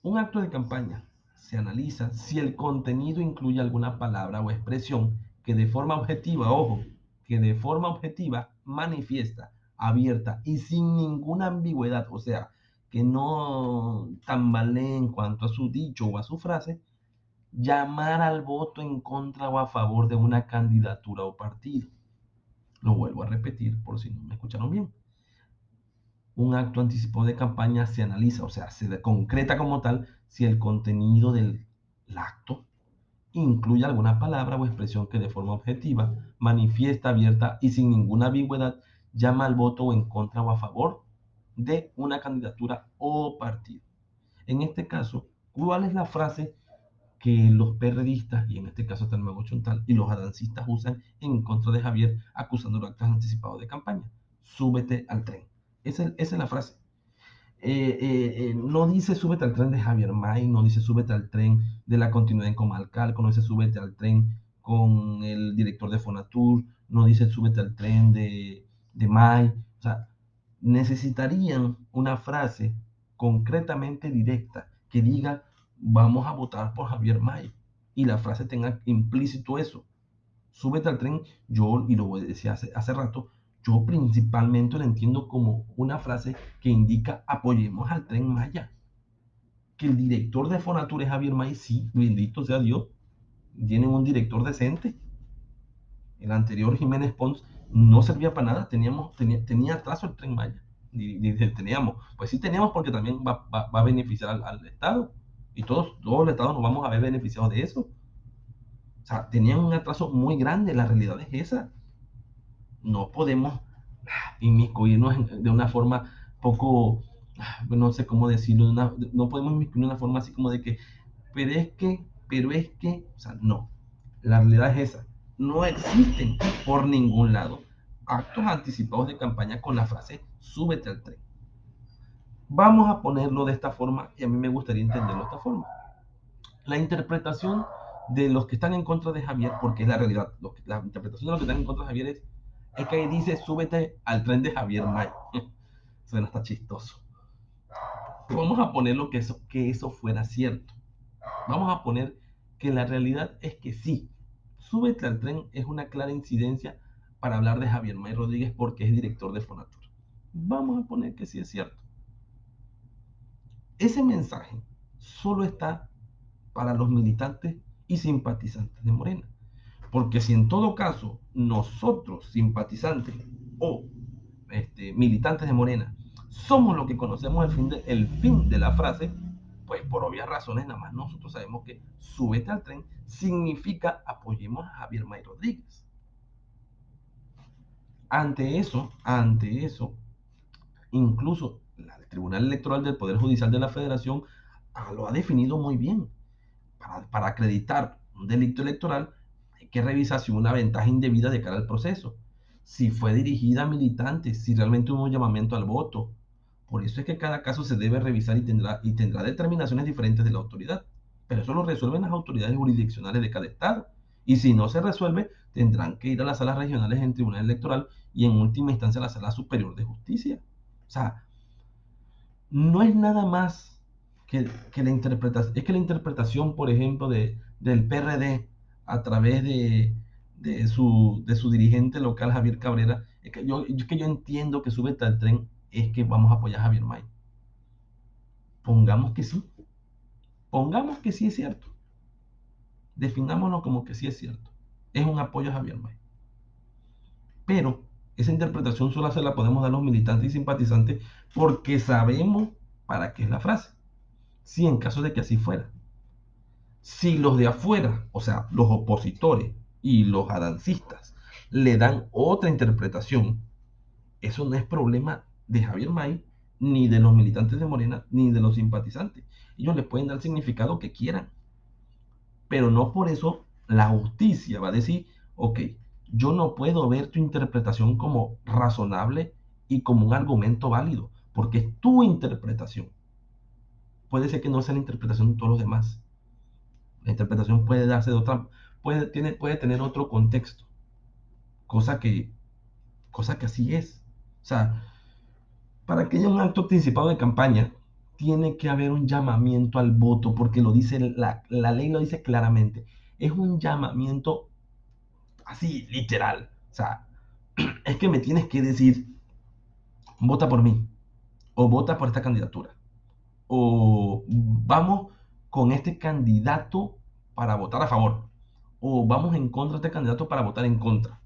Un acto de campaña se analiza si el contenido incluye alguna palabra o expresión que de forma objetiva, ojo, que de forma objetiva manifiesta, abierta y sin ninguna ambigüedad, o sea, que no tambalee en cuanto a su dicho o a su frase, llamar al voto en contra o a favor de una candidatura o partido. Lo vuelvo a repetir por si no me escucharon bien. Un acto anticipado de campaña se analiza, o sea, se concreta como tal si el contenido del acto incluye alguna palabra o expresión que de forma objetiva, manifiesta, abierta y sin ninguna ambigüedad llama al voto en contra o a favor de una candidatura o partido. En este caso, ¿cuál es la frase que los perredistas, y en este caso hasta el Mago Chontal, y los adancistas usan en contra de Javier, acusando de actos anticipados de campaña. Súbete al tren. Esa, es la frase. Eh, eh, eh, no dice súbete al tren de Javier May, no dice súbete al tren de la continuidad en Comalcalco, no dice súbete al tren con el director de Fonatur, no dice súbete al tren de, de May. O sea, necesitarían una frase concretamente directa que diga vamos a votar por Javier May. Y la frase tenga implícito eso. Súbete al tren, yo, y lo decía hace, hace rato, yo principalmente lo entiendo como una frase que indica apoyemos al tren Maya. que el director de Fonatur es Javier May, sí, bendito sea Dios. Tienen un director decente. El anterior Jiménez Pons no servía para nada, teníamos, tenía, tenía atraso el tren Maya. teníamos, pues sí teníamos porque también va, va, va a beneficiar al, al, Estado. Y todos, todos los Estados nos vamos a ver beneficiados de eso. O sea, tenían un atraso muy grande, la realidad es esa. No podemos inmiscuirnos de una forma poco, no sé cómo decirlo, no podemos inmiscuirnos de una forma así como de que, pero es que, pero es que, o sea, no. La realidad es esa. No existen por ningún lado actos anticipados de campaña con la frase súbete al tren. Vamos a ponerlo de esta forma y a mí me gustaría entenderlo de esta forma. La interpretación de los que están en contra de Javier, porque es la realidad, la interpretación de los que están en contra de Javier es, que ahí dice súbete al tren de Javier May. Suena hasta chistoso. Vamos a ponerlo que eso, que eso fuera cierto. Vamos a poner que la realidad es que sí, súbete al tren es una clara incidencia para hablar de Javier May Rodríguez porque es director de Fonatur. Vamos a poner que sí es cierto. Ese mensaje solo está para los militantes y simpatizantes de Morena. Porque si en todo caso nosotros, simpatizantes o este, militantes de Morena, somos lo que conocemos el fin, de, el fin de la frase, pues por obvias razones nada más nosotros sabemos que súbete al tren significa apoyemos a Javier May Rodríguez. Ante eso, ante eso, incluso el Tribunal Electoral del Poder Judicial de la Federación ah, lo ha definido muy bien para, acreditar un delito electoral, hay que revisar si hubo una ventaja indebida de cara al proceso, si fue dirigida a militantes, si realmente hubo un llamamiento al voto. Por eso es que cada caso se debe revisar y tendrá, y tendrá determinaciones diferentes de la autoridad. Pero eso lo resuelven las autoridades jurisdiccionales de cada estado. Y si no se resuelve, tendrán que ir a las salas regionales en tribunal electoral y en última instancia a la sala superior de justicia. O sea, no es nada más que, la interpretación, es que la interpretación, por ejemplo, de, del PRD a través de, de, su, de su dirigente local, Javier Cabrera, es que yo, que yo entiendo que sube al tren es que vamos a apoyar a Javier May. Pongamos que sí. Pongamos que sí es cierto. Definámonos como que sí es cierto. Es un apoyo a Javier May. Pero esa interpretación solo se la podemos dar los militantes y simpatizantes porque sabemos para qué es la frase si en caso de que así fuera. Si los de afuera, o sea, los opositores y los adancistas, le dan otra interpretación, eso no es problema de Javier May, ni de los militantes de Morena, ni de los simpatizantes. Ellos le pueden dar el significado que quieran. Pero no por eso la justicia va a decir, ok, yo no puedo ver tu interpretación como razonable y como un argumento válido, porque es tu interpretación puede ser que no sea la interpretación de todos los demás. La interpretación puede darse de otra, puede, tiene, puede tener otro contexto. Cosa que, cosa que así es. O sea, para que haya un acto anticipado de campaña, tiene que haber un llamamiento al voto, porque lo dice, la, la ley lo dice claramente. Es un llamamiento así, literal. O sea, es que me tienes que decir, vota por mí, o vota por esta candidatura o vamos con este candidato para votar a favor, o vamos en contra de este candidato para votar en contra.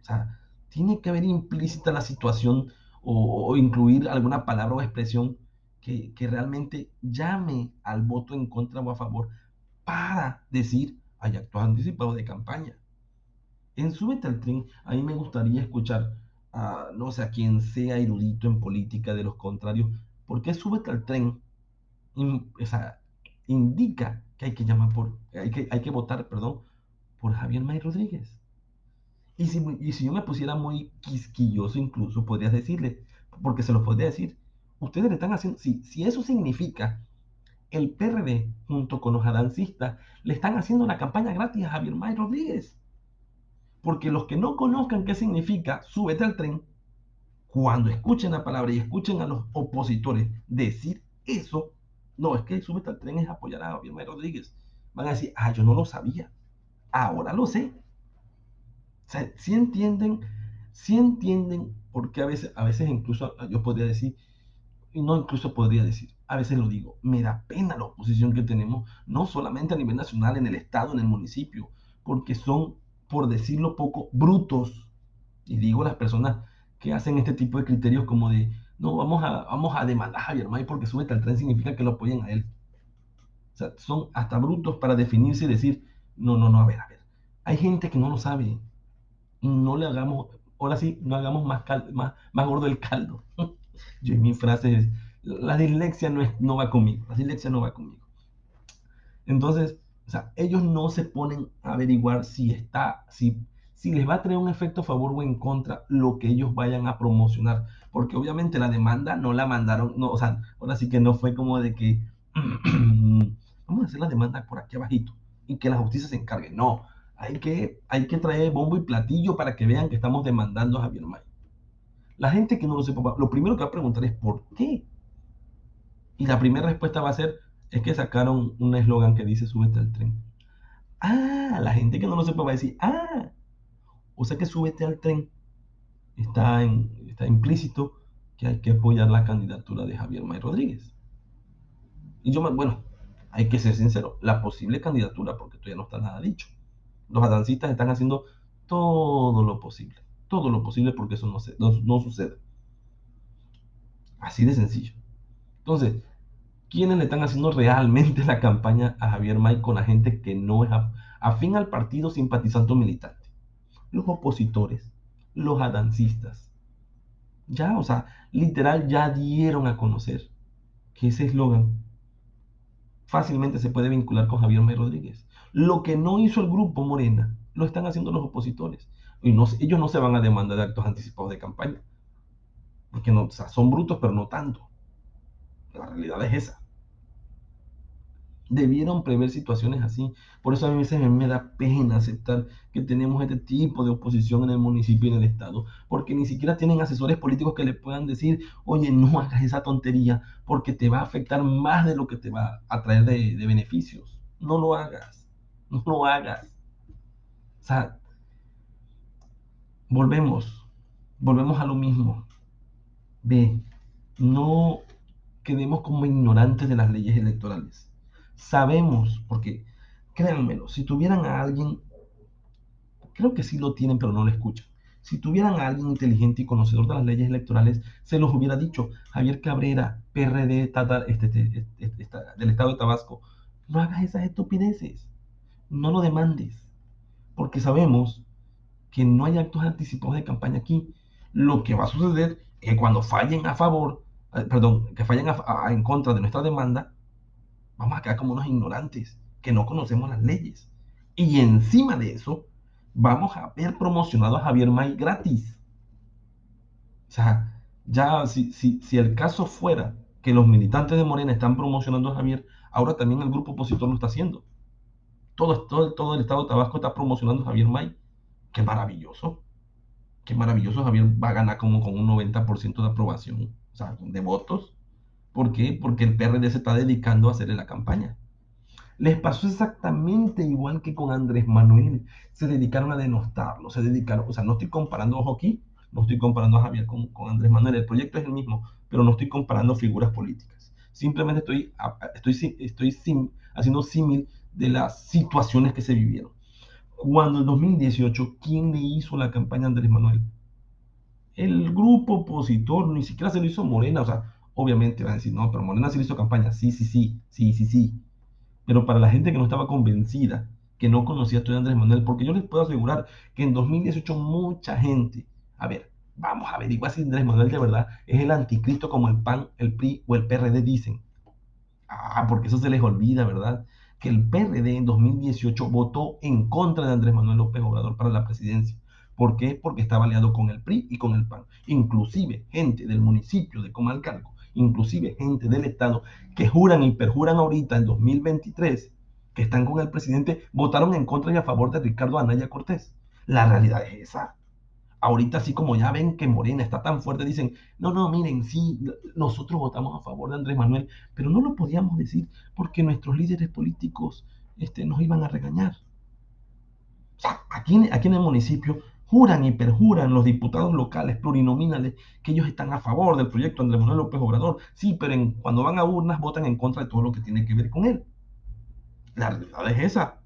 O sea, tiene que haber implícita la situación o, incluir alguna palabra o expresión que, que, realmente llame al voto en contra o a favor para decir, hay actos anticipados de campaña. En Súbete al Tren, a mí me gustaría escuchar a, no sé, a quien sea erudito en política de los contrarios, ¿Por qué súbete al tren? indica que hay que llamar por, hay que, hay que votar, perdón, por Javier May Rodríguez. Y si, y si yo me pusiera muy quisquilloso, incluso podrías decirle, porque se lo podría decir, ustedes le están haciendo, si, si eso significa el PRD junto con los le están haciendo una campaña gratis a Javier May Rodríguez. Porque los que no conozcan qué significa súbete al tren, cuando escuchen la palabra y escuchen a los opositores decir eso, no, es que súbete al tren es apoyar a Javier Rodríguez. Van a decir, ah, yo no lo sabía. Ahora lo sé. O sea, si entienden, si entienden, porque a veces, a veces incluso yo podría decir, y no incluso podría decir, a veces lo digo, me da pena la oposición que tenemos, no solamente a nivel nacional, en el Estado, en el municipio, porque son, por decirlo poco, brutos. Y digo las personas que hacen este tipo de criterios como de, no, vamos a, vamos a demandar a Javier May porque sube al tren significa que lo apoyen a él. O sea, son hasta brutos para definirse y decir, no, no, no, a ver, a ver. Hay gente que no lo sabe. No le hagamos, ahora sí, no hagamos más, más, más gordo el caldo. Yo en mi frase es, la dislexia no, es, no va conmigo, la dislexia no va conmigo. Entonces, sea, ellos no se ponen a averiguar si está, si, si les va a traer un efecto a favor o en contra lo que ellos vayan a promocionar. Porque obviamente la demanda no la mandaron, no, o sea, ahora sí que no fue como de que vamos a hacer la demanda por aquí abajito y que la justicia se encargue. No, hay que, hay que traer bombo y platillo para que vean que estamos demandando a Javier May. La gente que no lo sepa, lo primero que va a preguntar es ¿por qué? Y la primera respuesta va a ser, es que sacaron un eslogan que dice súbete al tren. Ah, la gente que no lo sepa va a decir, ah, o sea que súbete al tren. Está, está implícito que hay que apoyar la candidatura de Javier May Rodríguez. Y yo, bueno, hay que ser sincero, la posible candidatura, porque todavía no está nada dicho. Los adancistas están haciendo todo lo posible todo lo posible porque eso no, no, sucede. Así de sencillo. Entonces, ¿quiénes le están haciendo realmente la campaña a Javier May con la gente que no es afín al partido simpatizante o militante? Los opositores, los adancistas. Ya, o sea, literal ya dieron a conocer que ese eslogan fácilmente se puede vincular con Javier May Rodríguez. Lo que no hizo el grupo Morena, lo están haciendo los opositores. Y ellos no se van a demandar de actos anticipados de campaña. Porque son brutos, pero no tanto. La realidad es esa. Debieron prever situaciones así. Por eso a mí me da pena aceptar que tenemos este tipo de oposición en el municipio y en el Estado. Porque ni siquiera tienen asesores políticos que le puedan decir, oye, no hagas esa tontería porque te va a afectar más de lo que te va a traer de, de beneficios. No lo hagas. No lo hagas. O sea, volvemos, volvemos a lo mismo. Ve, no quedemos como ignorantes de las leyes electorales. Sabemos, porque créanmelo, si tuvieran a alguien, creo que sí lo tienen, pero no lo escuchan. Si tuvieran a alguien inteligente y conocedor de las leyes electorales, se los hubiera dicho. Javier Cabrera, PRD este, este, este, del Estado de Tabasco, no hagas esas estupideces. No lo demandes. Porque sabemos que no hay actos anticipados de campaña aquí, lo que va a suceder es que cuando fallen a favor, eh, perdón, que fallen en contra de nuestra demanda, vamos a como unos ignorantes, que no conocemos las leyes. Y encima de eso, vamos a ver promocionado a Javier May gratis. O sea, ya si, si, si el caso fuera que los militantes de Morena están promocionando a Javier, ahora también el grupo opositor lo está haciendo. Todo, todo, todo el estado Tabasco está promocionando a Javier May qué maravilloso. Qué maravilloso. Javier va a ganar como con un 90% de aprobación, o sea, de votos. ¿Por qué? Porque el PRD se está dedicando a hacerle la campaña. Les pasó exactamente igual que con Andrés Manuel. Se dedicaron a denostarlo, se dedicaron, o sea, no estoy comparando, ojo aquí, no estoy comparando a Javier con, con Andrés Manuel, el proyecto es el mismo, pero no estoy comparando figuras políticas. Simplemente estoy, estoy, estoy haciendo símil de las situaciones que se vivieron. Cuando en 2018, ¿quién le hizo la campaña a Andrés Manuel? El grupo opositor, ni siquiera se lo hizo Morena, o sea, obviamente van a decir, no, pero Morena le hizo campaña, sí, sí, sí, sí, sí, sí. Pero para la gente que no estaba convencida, que no conocía a Andrés Manuel, porque yo les puedo asegurar que en 2018 mucha gente, a ver, vamos a averiguar si Andrés Manuel de verdad es el anticristo como el PAN, el PRI o el PRD dicen. Ah, porque eso se les olvida, ¿verdad? que el PRD en 2018 votó en contra de Andrés Manuel López Obrador para la presidencia. ¿Por qué? Porque estaba aliado con el PRI y con el PAN. Inclusive gente del municipio de Comalcalco, inclusive gente del Estado que juran y perjuran ahorita en 2023 que están con el presidente, votaron en contra y a favor de Ricardo Anaya Cortés. La realidad es esa ahorita así como ya ven que Morena está tan fuerte, dicen, no, no, miren, sí, nosotros votamos a favor de Andrés Manuel, pero no lo podíamos decir porque nuestros líderes políticos este, nos iban a regañar. O sea, aquí, aquí en el municipio juran y perjuran los diputados locales plurinominales que ellos están a favor del proyecto Andrés Manuel López Obrador. Sí, pero cuando van a urnas votan en contra de todo lo que tiene que ver con él. La realidad es esa.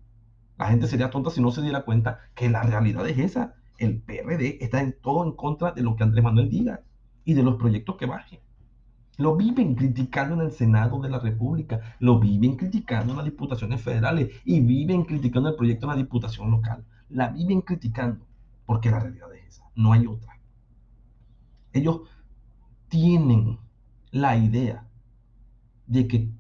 La gente sería tonta si no se diera cuenta que la realidad es esa. El PRD está en todo en contra de lo que Andrés Manuel diga y de los proyectos que bajen. Lo viven criticando en el Senado de la República, lo viven criticando en las diputaciones federales y viven criticando el proyecto en la diputación local. La viven criticando porque la realidad es esa, no hay otra. Ellos tienen la idea de que,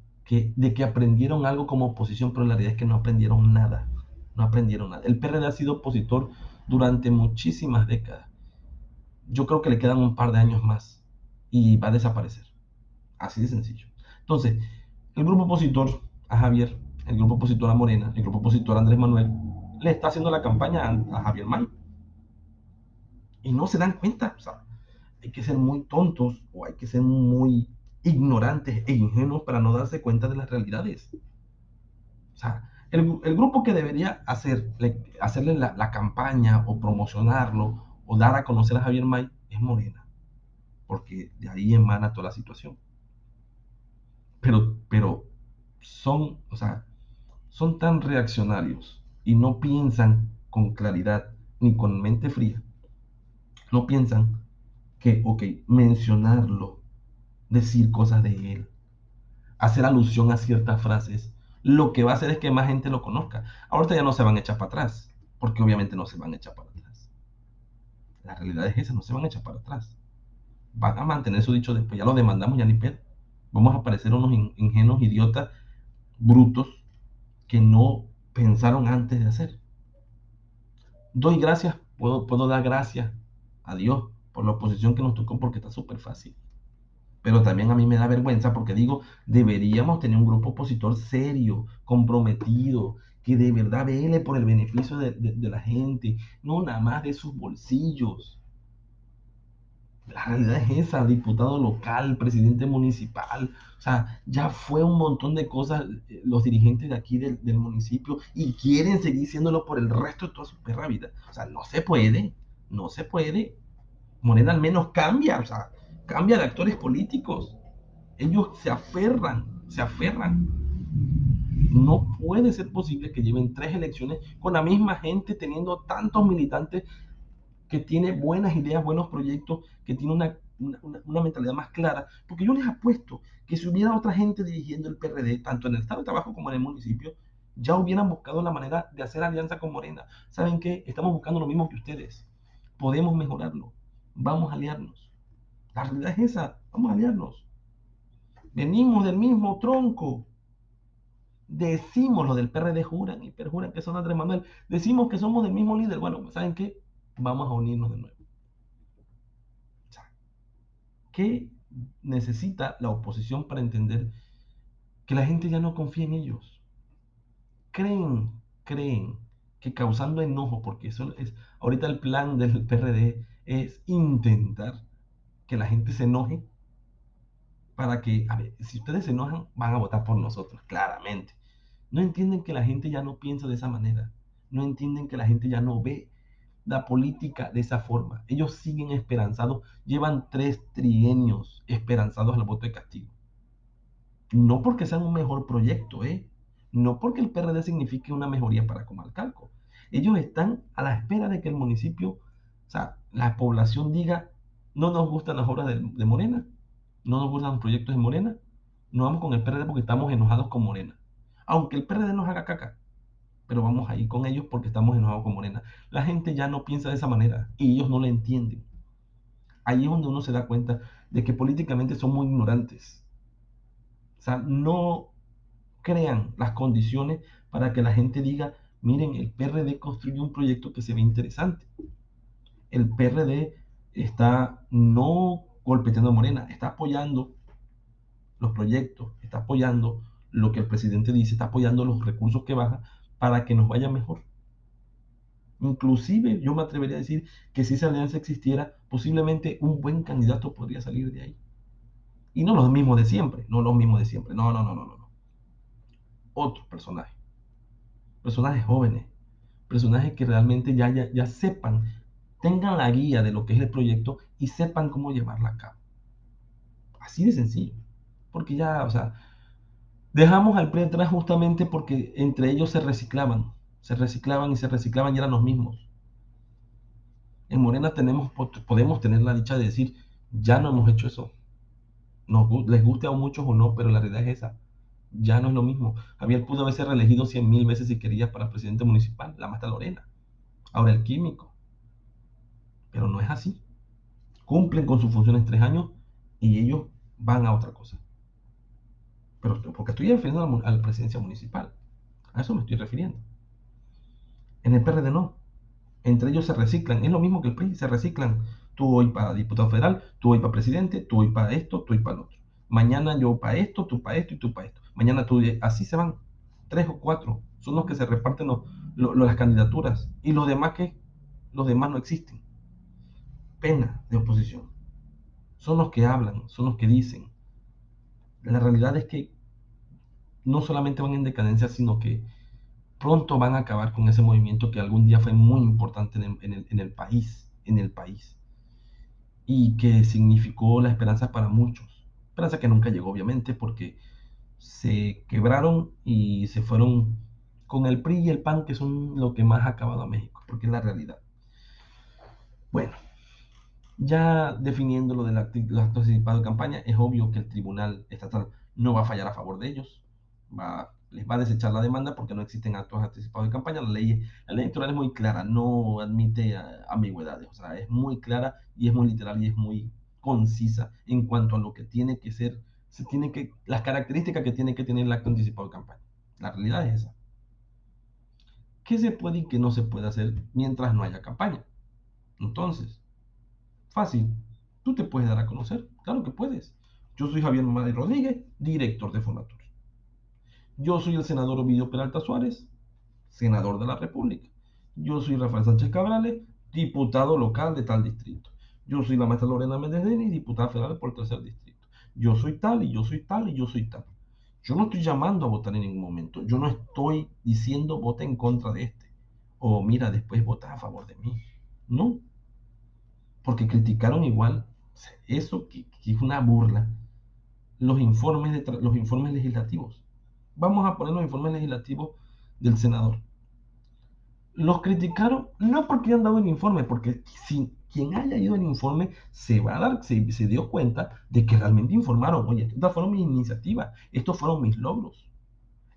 de que aprendieron algo como oposición, pero la realidad es que no aprendieron nada. No aprendieron nada. El PRD ha sido opositor durante muchísimas décadas. Yo creo que le quedan un par de años más y va a desaparecer. Así de sencillo. Entonces, el grupo opositor a Javier, el grupo opositor a Morena, el grupo opositor a Andrés Manuel, le está haciendo la campaña a, Javier May. Y no se dan cuenta. O sea, hay que ser muy tontos o hay que ser muy ignorantes e ingenuos para no darse cuenta de las realidades. O sea, el, grupo que debería hacerle la, la, campaña o promocionarlo o dar a conocer a Javier May es Morena, porque de ahí emana toda la situación pero, pero son, o sea, son tan reaccionarios y no piensan con claridad ni con mente fría. No piensan que, ok, mencionarlo, decir cosas de él, hacer alusión a ciertas frases, lo que va a hacer es que más gente lo conozca. Ahorita ya no se van a echar para atrás, porque obviamente no se van a echar para atrás. La realidad es esa, no se van a echar para atrás. Van a mantener su dicho después, ya lo demandamos, ya ni pedo vamos a parecer unos ingenuos idiotas brutos que no pensaron antes de hacer. Doy gracias, puedo, puedo dar gracias a Dios por la oposición que nos tocó porque está súper fácil. Pero también a mí me da vergüenza porque digo, deberíamos tener un grupo opositor serio, comprometido, que de verdad vele por el beneficio de, de la gente, no nada más de sus bolsillos. La realidad es esa, diputado local, presidente municipal, o sea, ya fue un montón de cosas eh, los dirigentes de aquí del, municipio y quieren seguir siéndolo por el resto de toda su perra vida. O sea, no se puede, no se puede. Morena al menos cambia, o sea, cambia de actores políticos. Ellos se aferran, se aferran. No puede ser posible que lleven tres elecciones con la misma gente teniendo tantos militantes que tiene buenas ideas, buenos proyectos, que tiene una, una, mentalidad más clara, porque yo les apuesto que si hubiera otra gente dirigiendo el PRD, tanto en el Estado de Trabajo como en el municipio, ya hubieran buscado la manera de hacer alianza con Morena. ¿Saben qué? Estamos buscando lo mismo que ustedes. Podemos mejorarlo. Vamos a aliarnos. La realidad es esa. Vamos a aliarnos. Venimos del mismo tronco. Decimos lo del PRD, juran y perjuran que son Andrés Manuel. Decimos que somos del mismo líder. Bueno, ¿saben qué? vamos a unirnos de nuevo. ¿Qué necesita la oposición para entender que la gente ya no confía en ellos? Creen, creen que causando enojo, porque eso es, ahorita el plan del PRD es intentar que la gente se enoje para que, a ver, si ustedes se enojan, van a votar por nosotros, claramente. No entienden que la gente ya no piensa de esa manera. No entienden que la gente ya no ve la política de esa forma. Ellos siguen esperanzados, llevan tres trienios esperanzados al voto de castigo. No porque sean un mejor proyecto, ¿eh? No porque el PRD signifique una mejoría para Comalcalco. Ellos están a la espera de que el municipio, o sea, la población diga, no nos gustan las obras de, Morena, no nos gustan los proyectos de Morena, no vamos con el PRD porque estamos enojados con Morena. Aunque el PRD nos haga caca, pero vamos a ir con ellos porque estamos enojados con Morena. La gente ya no piensa de esa manera y ellos no la entienden. Ahí es donde uno se da cuenta de que políticamente son muy ignorantes. O sea, no crean las condiciones para que la gente diga, miren, el PRD construyó un proyecto que se ve interesante. El PRD está no golpeteando a Morena, está apoyando los proyectos, está apoyando lo que el presidente dice, está apoyando los recursos que baja para que nos vaya mejor. Inclusive yo me atrevería a decir que si esa alianza existiera, posiblemente un buen candidato podría salir de ahí. Y no los mismos de siempre, no los mismos de siempre, no, no, no, no, no. Otros personajes, personajes jóvenes, personajes que realmente ya, ya, ya sepan tengan la guía de lo que es el proyecto y sepan cómo llevarla a cabo. Así de sencillo. Porque ya, o sea, dejamos al PRI atrás justamente porque entre ellos se reciclaban, se reciclaban y se reciclaban y eran los mismos. En Morena tenemos, podemos tener la dicha de decir, ya no hemos hecho eso. Nos, les guste a muchos o no, pero la realidad es esa. Ya no es lo mismo. Javier pudo haberse reelegido cien mil veces si quería para presidente municipal, la maestra Lorena. Ahora el químico. Pero no es así. Cumplen con sus funciones tres años y ellos van a otra cosa. Pero porque estoy refiriendo a la presidencia municipal. A eso me estoy refiriendo. En el PRD no. Entre ellos se reciclan. Es lo mismo que el PRI, se reciclan. Tú hoy para diputado federal, tú hoy para presidente, tú hoy para esto, tú hoy para lo otro. Mañana yo para esto, tú para esto y tú para esto. Mañana tú, así se van. Tres o cuatro. Son los que se reparten las candidaturas. Y los demás que, los demás no existen. Pena de oposición. Son los que hablan, son los que dicen. La realidad es que no solamente van en decadencia, sino que pronto van a acabar con ese movimiento que algún día fue muy importante en el, país, en el país, y que significó la esperanza para muchos. Esperanza que nunca llegó, obviamente, porque se quebraron y se fueron con el PRI y el PAN, que son lo que más ha acabado a México, porque es la realidad. Bueno, ya definiendo lo del acto anticipado de campaña, es obvio que el Tribunal Estatal no va a fallar a favor de ellos, va les va a desechar la demanda porque no existen actos anticipados de campaña. La ley, la ley electoral es muy clara, no admite eh, ambigüedades, o sea, es muy clara y es muy literal y es muy concisa en cuanto a lo que tiene que ser, que, las características que tiene que tener el acto anticipado de campaña. La realidad es esa. ¿Qué se puede y qué no se puede hacer mientras no haya campaña? Entonces, fácil, tú te puedes dar a conocer, claro que puedes. Yo soy Javier Madrid Rodríguez, director de Fonatur. Yo soy el senador Ovidio Peralta Suárez, senador de la República. Yo soy Rafael Sánchez Cabrales, diputado local de tal distrito. Yo soy la maestra Lorena Méndez Denis, diputada federal por el tercer distrito. Yo soy tal y yo soy tal y yo soy tal. Yo no estoy llamando a votar en ningún momento. Yo no estoy diciendo vote en contra de este. O mira, después vota a favor de mí. No. Porque criticaron igual. Eso que, es una burla. Los informes, de los informes legislativos vamos a poner los informes legislativos del senador. Los criticaron no porque han dado el informe, porque si quien haya ido el informe se va a dar, se, se dio cuenta de que realmente informaron, oye, estas fueron mis iniciativas, estos fueron mis logros,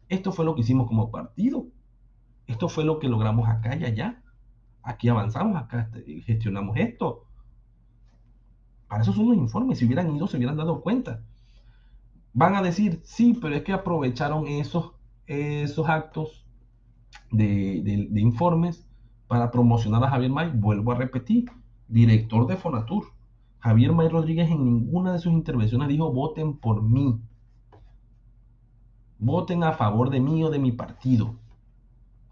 esto fue lo que hicimos como partido, esto fue lo que logramos acá y allá, aquí avanzamos, acá este, gestionamos esto. Para eso son los informes, si hubieran ido se hubieran dado cuenta. Van a decir, sí, pero es que aprovecharon esos, esos actos de, informes para promocionar a Javier May. Vuelvo a repetir, director de Fonatur. Javier May Rodríguez en ninguna de sus intervenciones dijo voten por mí. Voten a favor de mí o de mi partido.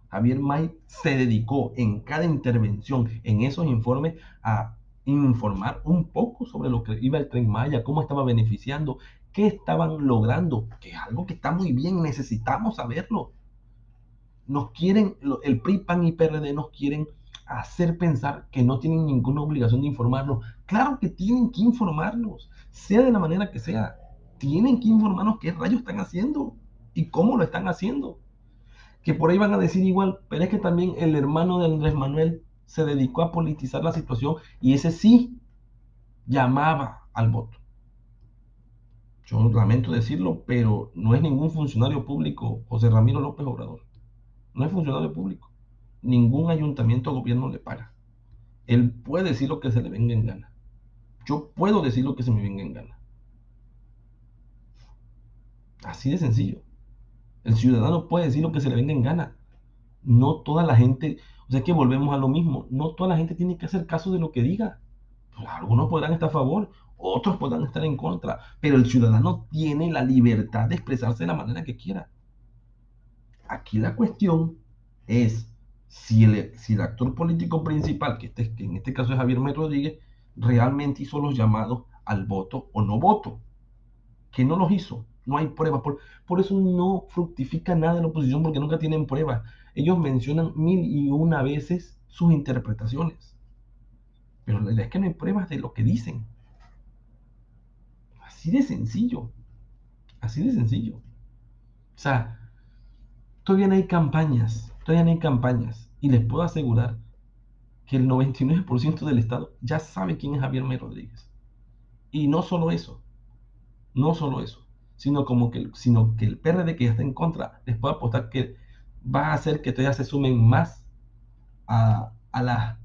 Javier May se dedicó en cada intervención en esos informes a informar un poco sobre lo que iba el tren Maya, cómo estaba beneficiando, qué estaban logrando, que es algo que está muy bien, necesitamos saberlo. Nos quieren, el PRI, PAN y PRD nos quieren hacer pensar que no tienen ninguna obligación de informarnos. Claro que tienen que informarnos, sea de la manera que sea. Tienen que informarnos qué rayos están haciendo y cómo lo están haciendo. Que por ahí van a decir igual, pero es que también el hermano de Andrés Manuel se dedicó a politizar la situación y ese sí llamaba al voto. Yo lamento decirlo, pero no es ningún funcionario público José Ramiro López Obrador. No es funcionario público. Ningún ayuntamiento o gobierno le paga. Él puede decir lo que se le venga en gana. Yo puedo decir lo que se me venga en gana. Así de sencillo. El ciudadano puede decir lo que se le venga en gana. No toda la gente, o sea que volvemos a lo mismo, no toda la gente tiene que hacer caso de lo que diga. Algunos podrán estar a favor, otros podrán estar en contra, pero el ciudadano tiene la libertad de expresarse de la manera que quiera. Aquí la cuestión es si el, si el actor político principal, que, este, que en este caso es Javier May Rodríguez, realmente hizo los llamados al voto o no voto. Que no los hizo, no hay pruebas. Por, por eso no fructifica nada en la oposición porque nunca tienen pruebas. Ellos mencionan mil y una veces sus interpretaciones. Pero la realidad es que no hay pruebas de lo que dicen. Así de sencillo. Así de sencillo. O sea, todavía hay campañas, todavía hay campañas. Y les puedo asegurar que el 99% del Estado ya sabe quién es Javier May Rodríguez. Y no solo eso, no solo eso, sino como que, sino que el PRD que ya está en contra les puedo apostar que va a hacer que todavía se sumen más a, la,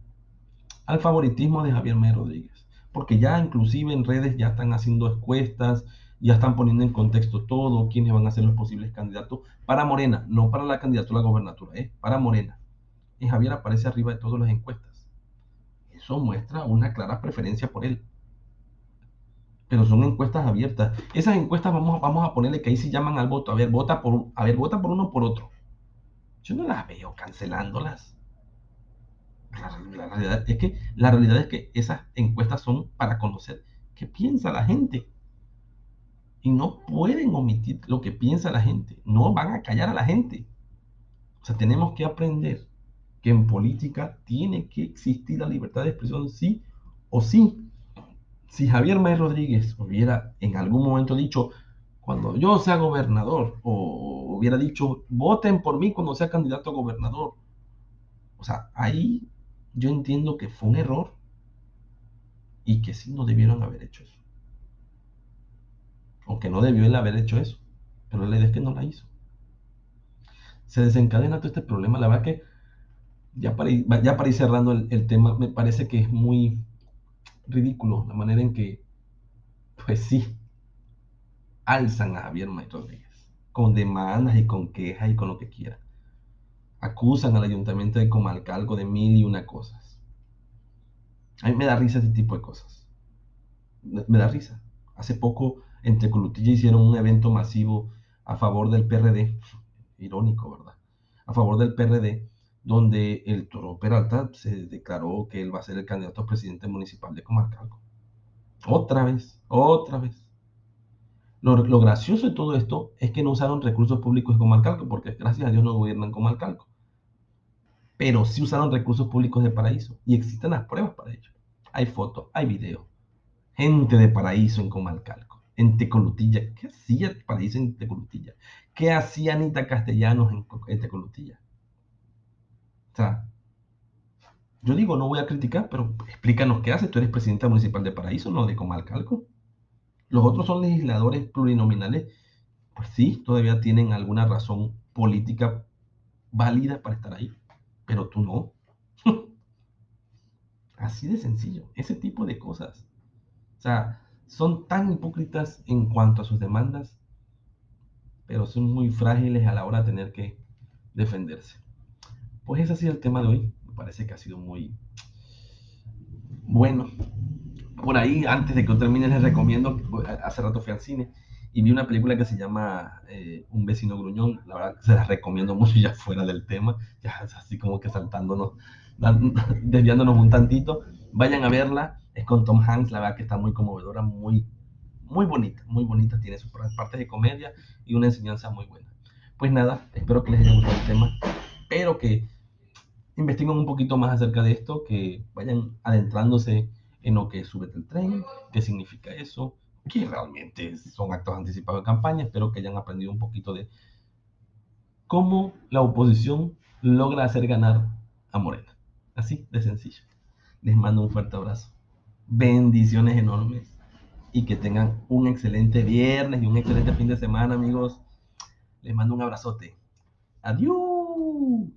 al favoritismo de Javier May Rodríguez. Porque ya inclusive en redes ya están haciendo encuestas, ya están poniendo en contexto todo, quiénes van a ser los posibles candidatos para Morena, no para la candidatura a la gobernatura, ¿eh? para Morena. Y Javier aparece arriba de todas las encuestas. Eso muestra una clara preferencia por él. Pero son encuestas abiertas. Esas encuestas vamos, vamos a ponerle que ahí se llaman al voto. A ver, vota por, a ver, vota por uno por otro. Yo no las veo cancelándolas. La, realidad es que, la realidad es que esas encuestas son para conocer qué piensa la gente y no pueden omitir lo que piensa la gente, no van a callar a la gente. O sea, tenemos que aprender que en política tiene que existir la libertad de expresión, sí o sí. Si Javier May Rodríguez hubiera en algún momento dicho, cuando yo sea gobernador, o hubiera dicho, voten por mí cuando sea candidato a gobernador. O sea, ahí yo entiendo que fue un error y que sí no debieron haber hecho eso. Aunque no debió él haber hecho eso. Pero la idea es que no la hizo. Se desencadena todo este problema. La verdad que, ya para ir, ya para ir cerrando el, tema, me parece que es muy ridículo la manera en que, pues sí, alzan a Javier May Rodríguez. Con demandas y con quejas y con lo que quiera. Acusan al ayuntamiento de Comalcalco de mil y una cosas. A mí me da risa ese tipo de cosas. me da risa. Hace poco en Tecolutilla hicieron un evento masivo a favor del PRD, irónico, ¿verdad? A favor del PRD, donde el Toro Peralta se declaró que él va a ser el candidato a presidente municipal de Comarcalco. Otra vez, otra vez. Lo, lo, gracioso de todo esto es que no usaron recursos públicos de Comarcalco, porque gracias a Dios no gobiernan Comarcalco. Pero sí usaron recursos públicos de Paraíso y existen las pruebas para ello. Hay fotos, hay videos. Gente de Paraíso en Comalcalco en Tecolutilla. ¿Qué hacía Paraíso en Tecolutilla? ¿Qué hacía Anita Castellanos en, Tecolutilla? O sea, yo digo, no voy a criticar, pero explícanos qué hace. Tú eres presidenta municipal de Paraíso, no de Comalcalco. Los otros son legisladores plurinominales. Pues sí, todavía tienen alguna razón política válida para estar ahí, pero tú no. Así de sencillo, ese tipo de cosas. O sea, son tan hipócritas en cuanto a sus demandas, pero son muy frágiles a la hora de tener que defenderse. Pues ese ha sido el tema de hoy. Me parece que ha sido muy bueno. Por ahí, antes de que termine, les recomiendo, hace rato fui al cine y vi una película que se llama eh, Un vecino gruñón. La verdad se las recomiendo mucho ya fuera del tema, ya así como que saltándonos, desviándonos un tantito. Vayan a verla es con Tom Hanks, la verdad que está muy conmovedora, muy, muy bonita, muy bonita, tiene sus partes de comedia y una enseñanza muy buena. Pues nada, espero que les haya gustado el tema, pero que investiguen un poquito más acerca de esto, que vayan adentrándose en lo que es Súbete el tren, qué significa eso, que realmente son actos anticipados de campaña, espero que hayan aprendido un poquito de cómo la oposición logra hacer ganar a Morena. Así de sencillo. Les mando un fuerte abrazo bendiciones enormes y que tengan un excelente viernes y un excelente fin de semana, amigos. Les mando un abrazote. Adiós.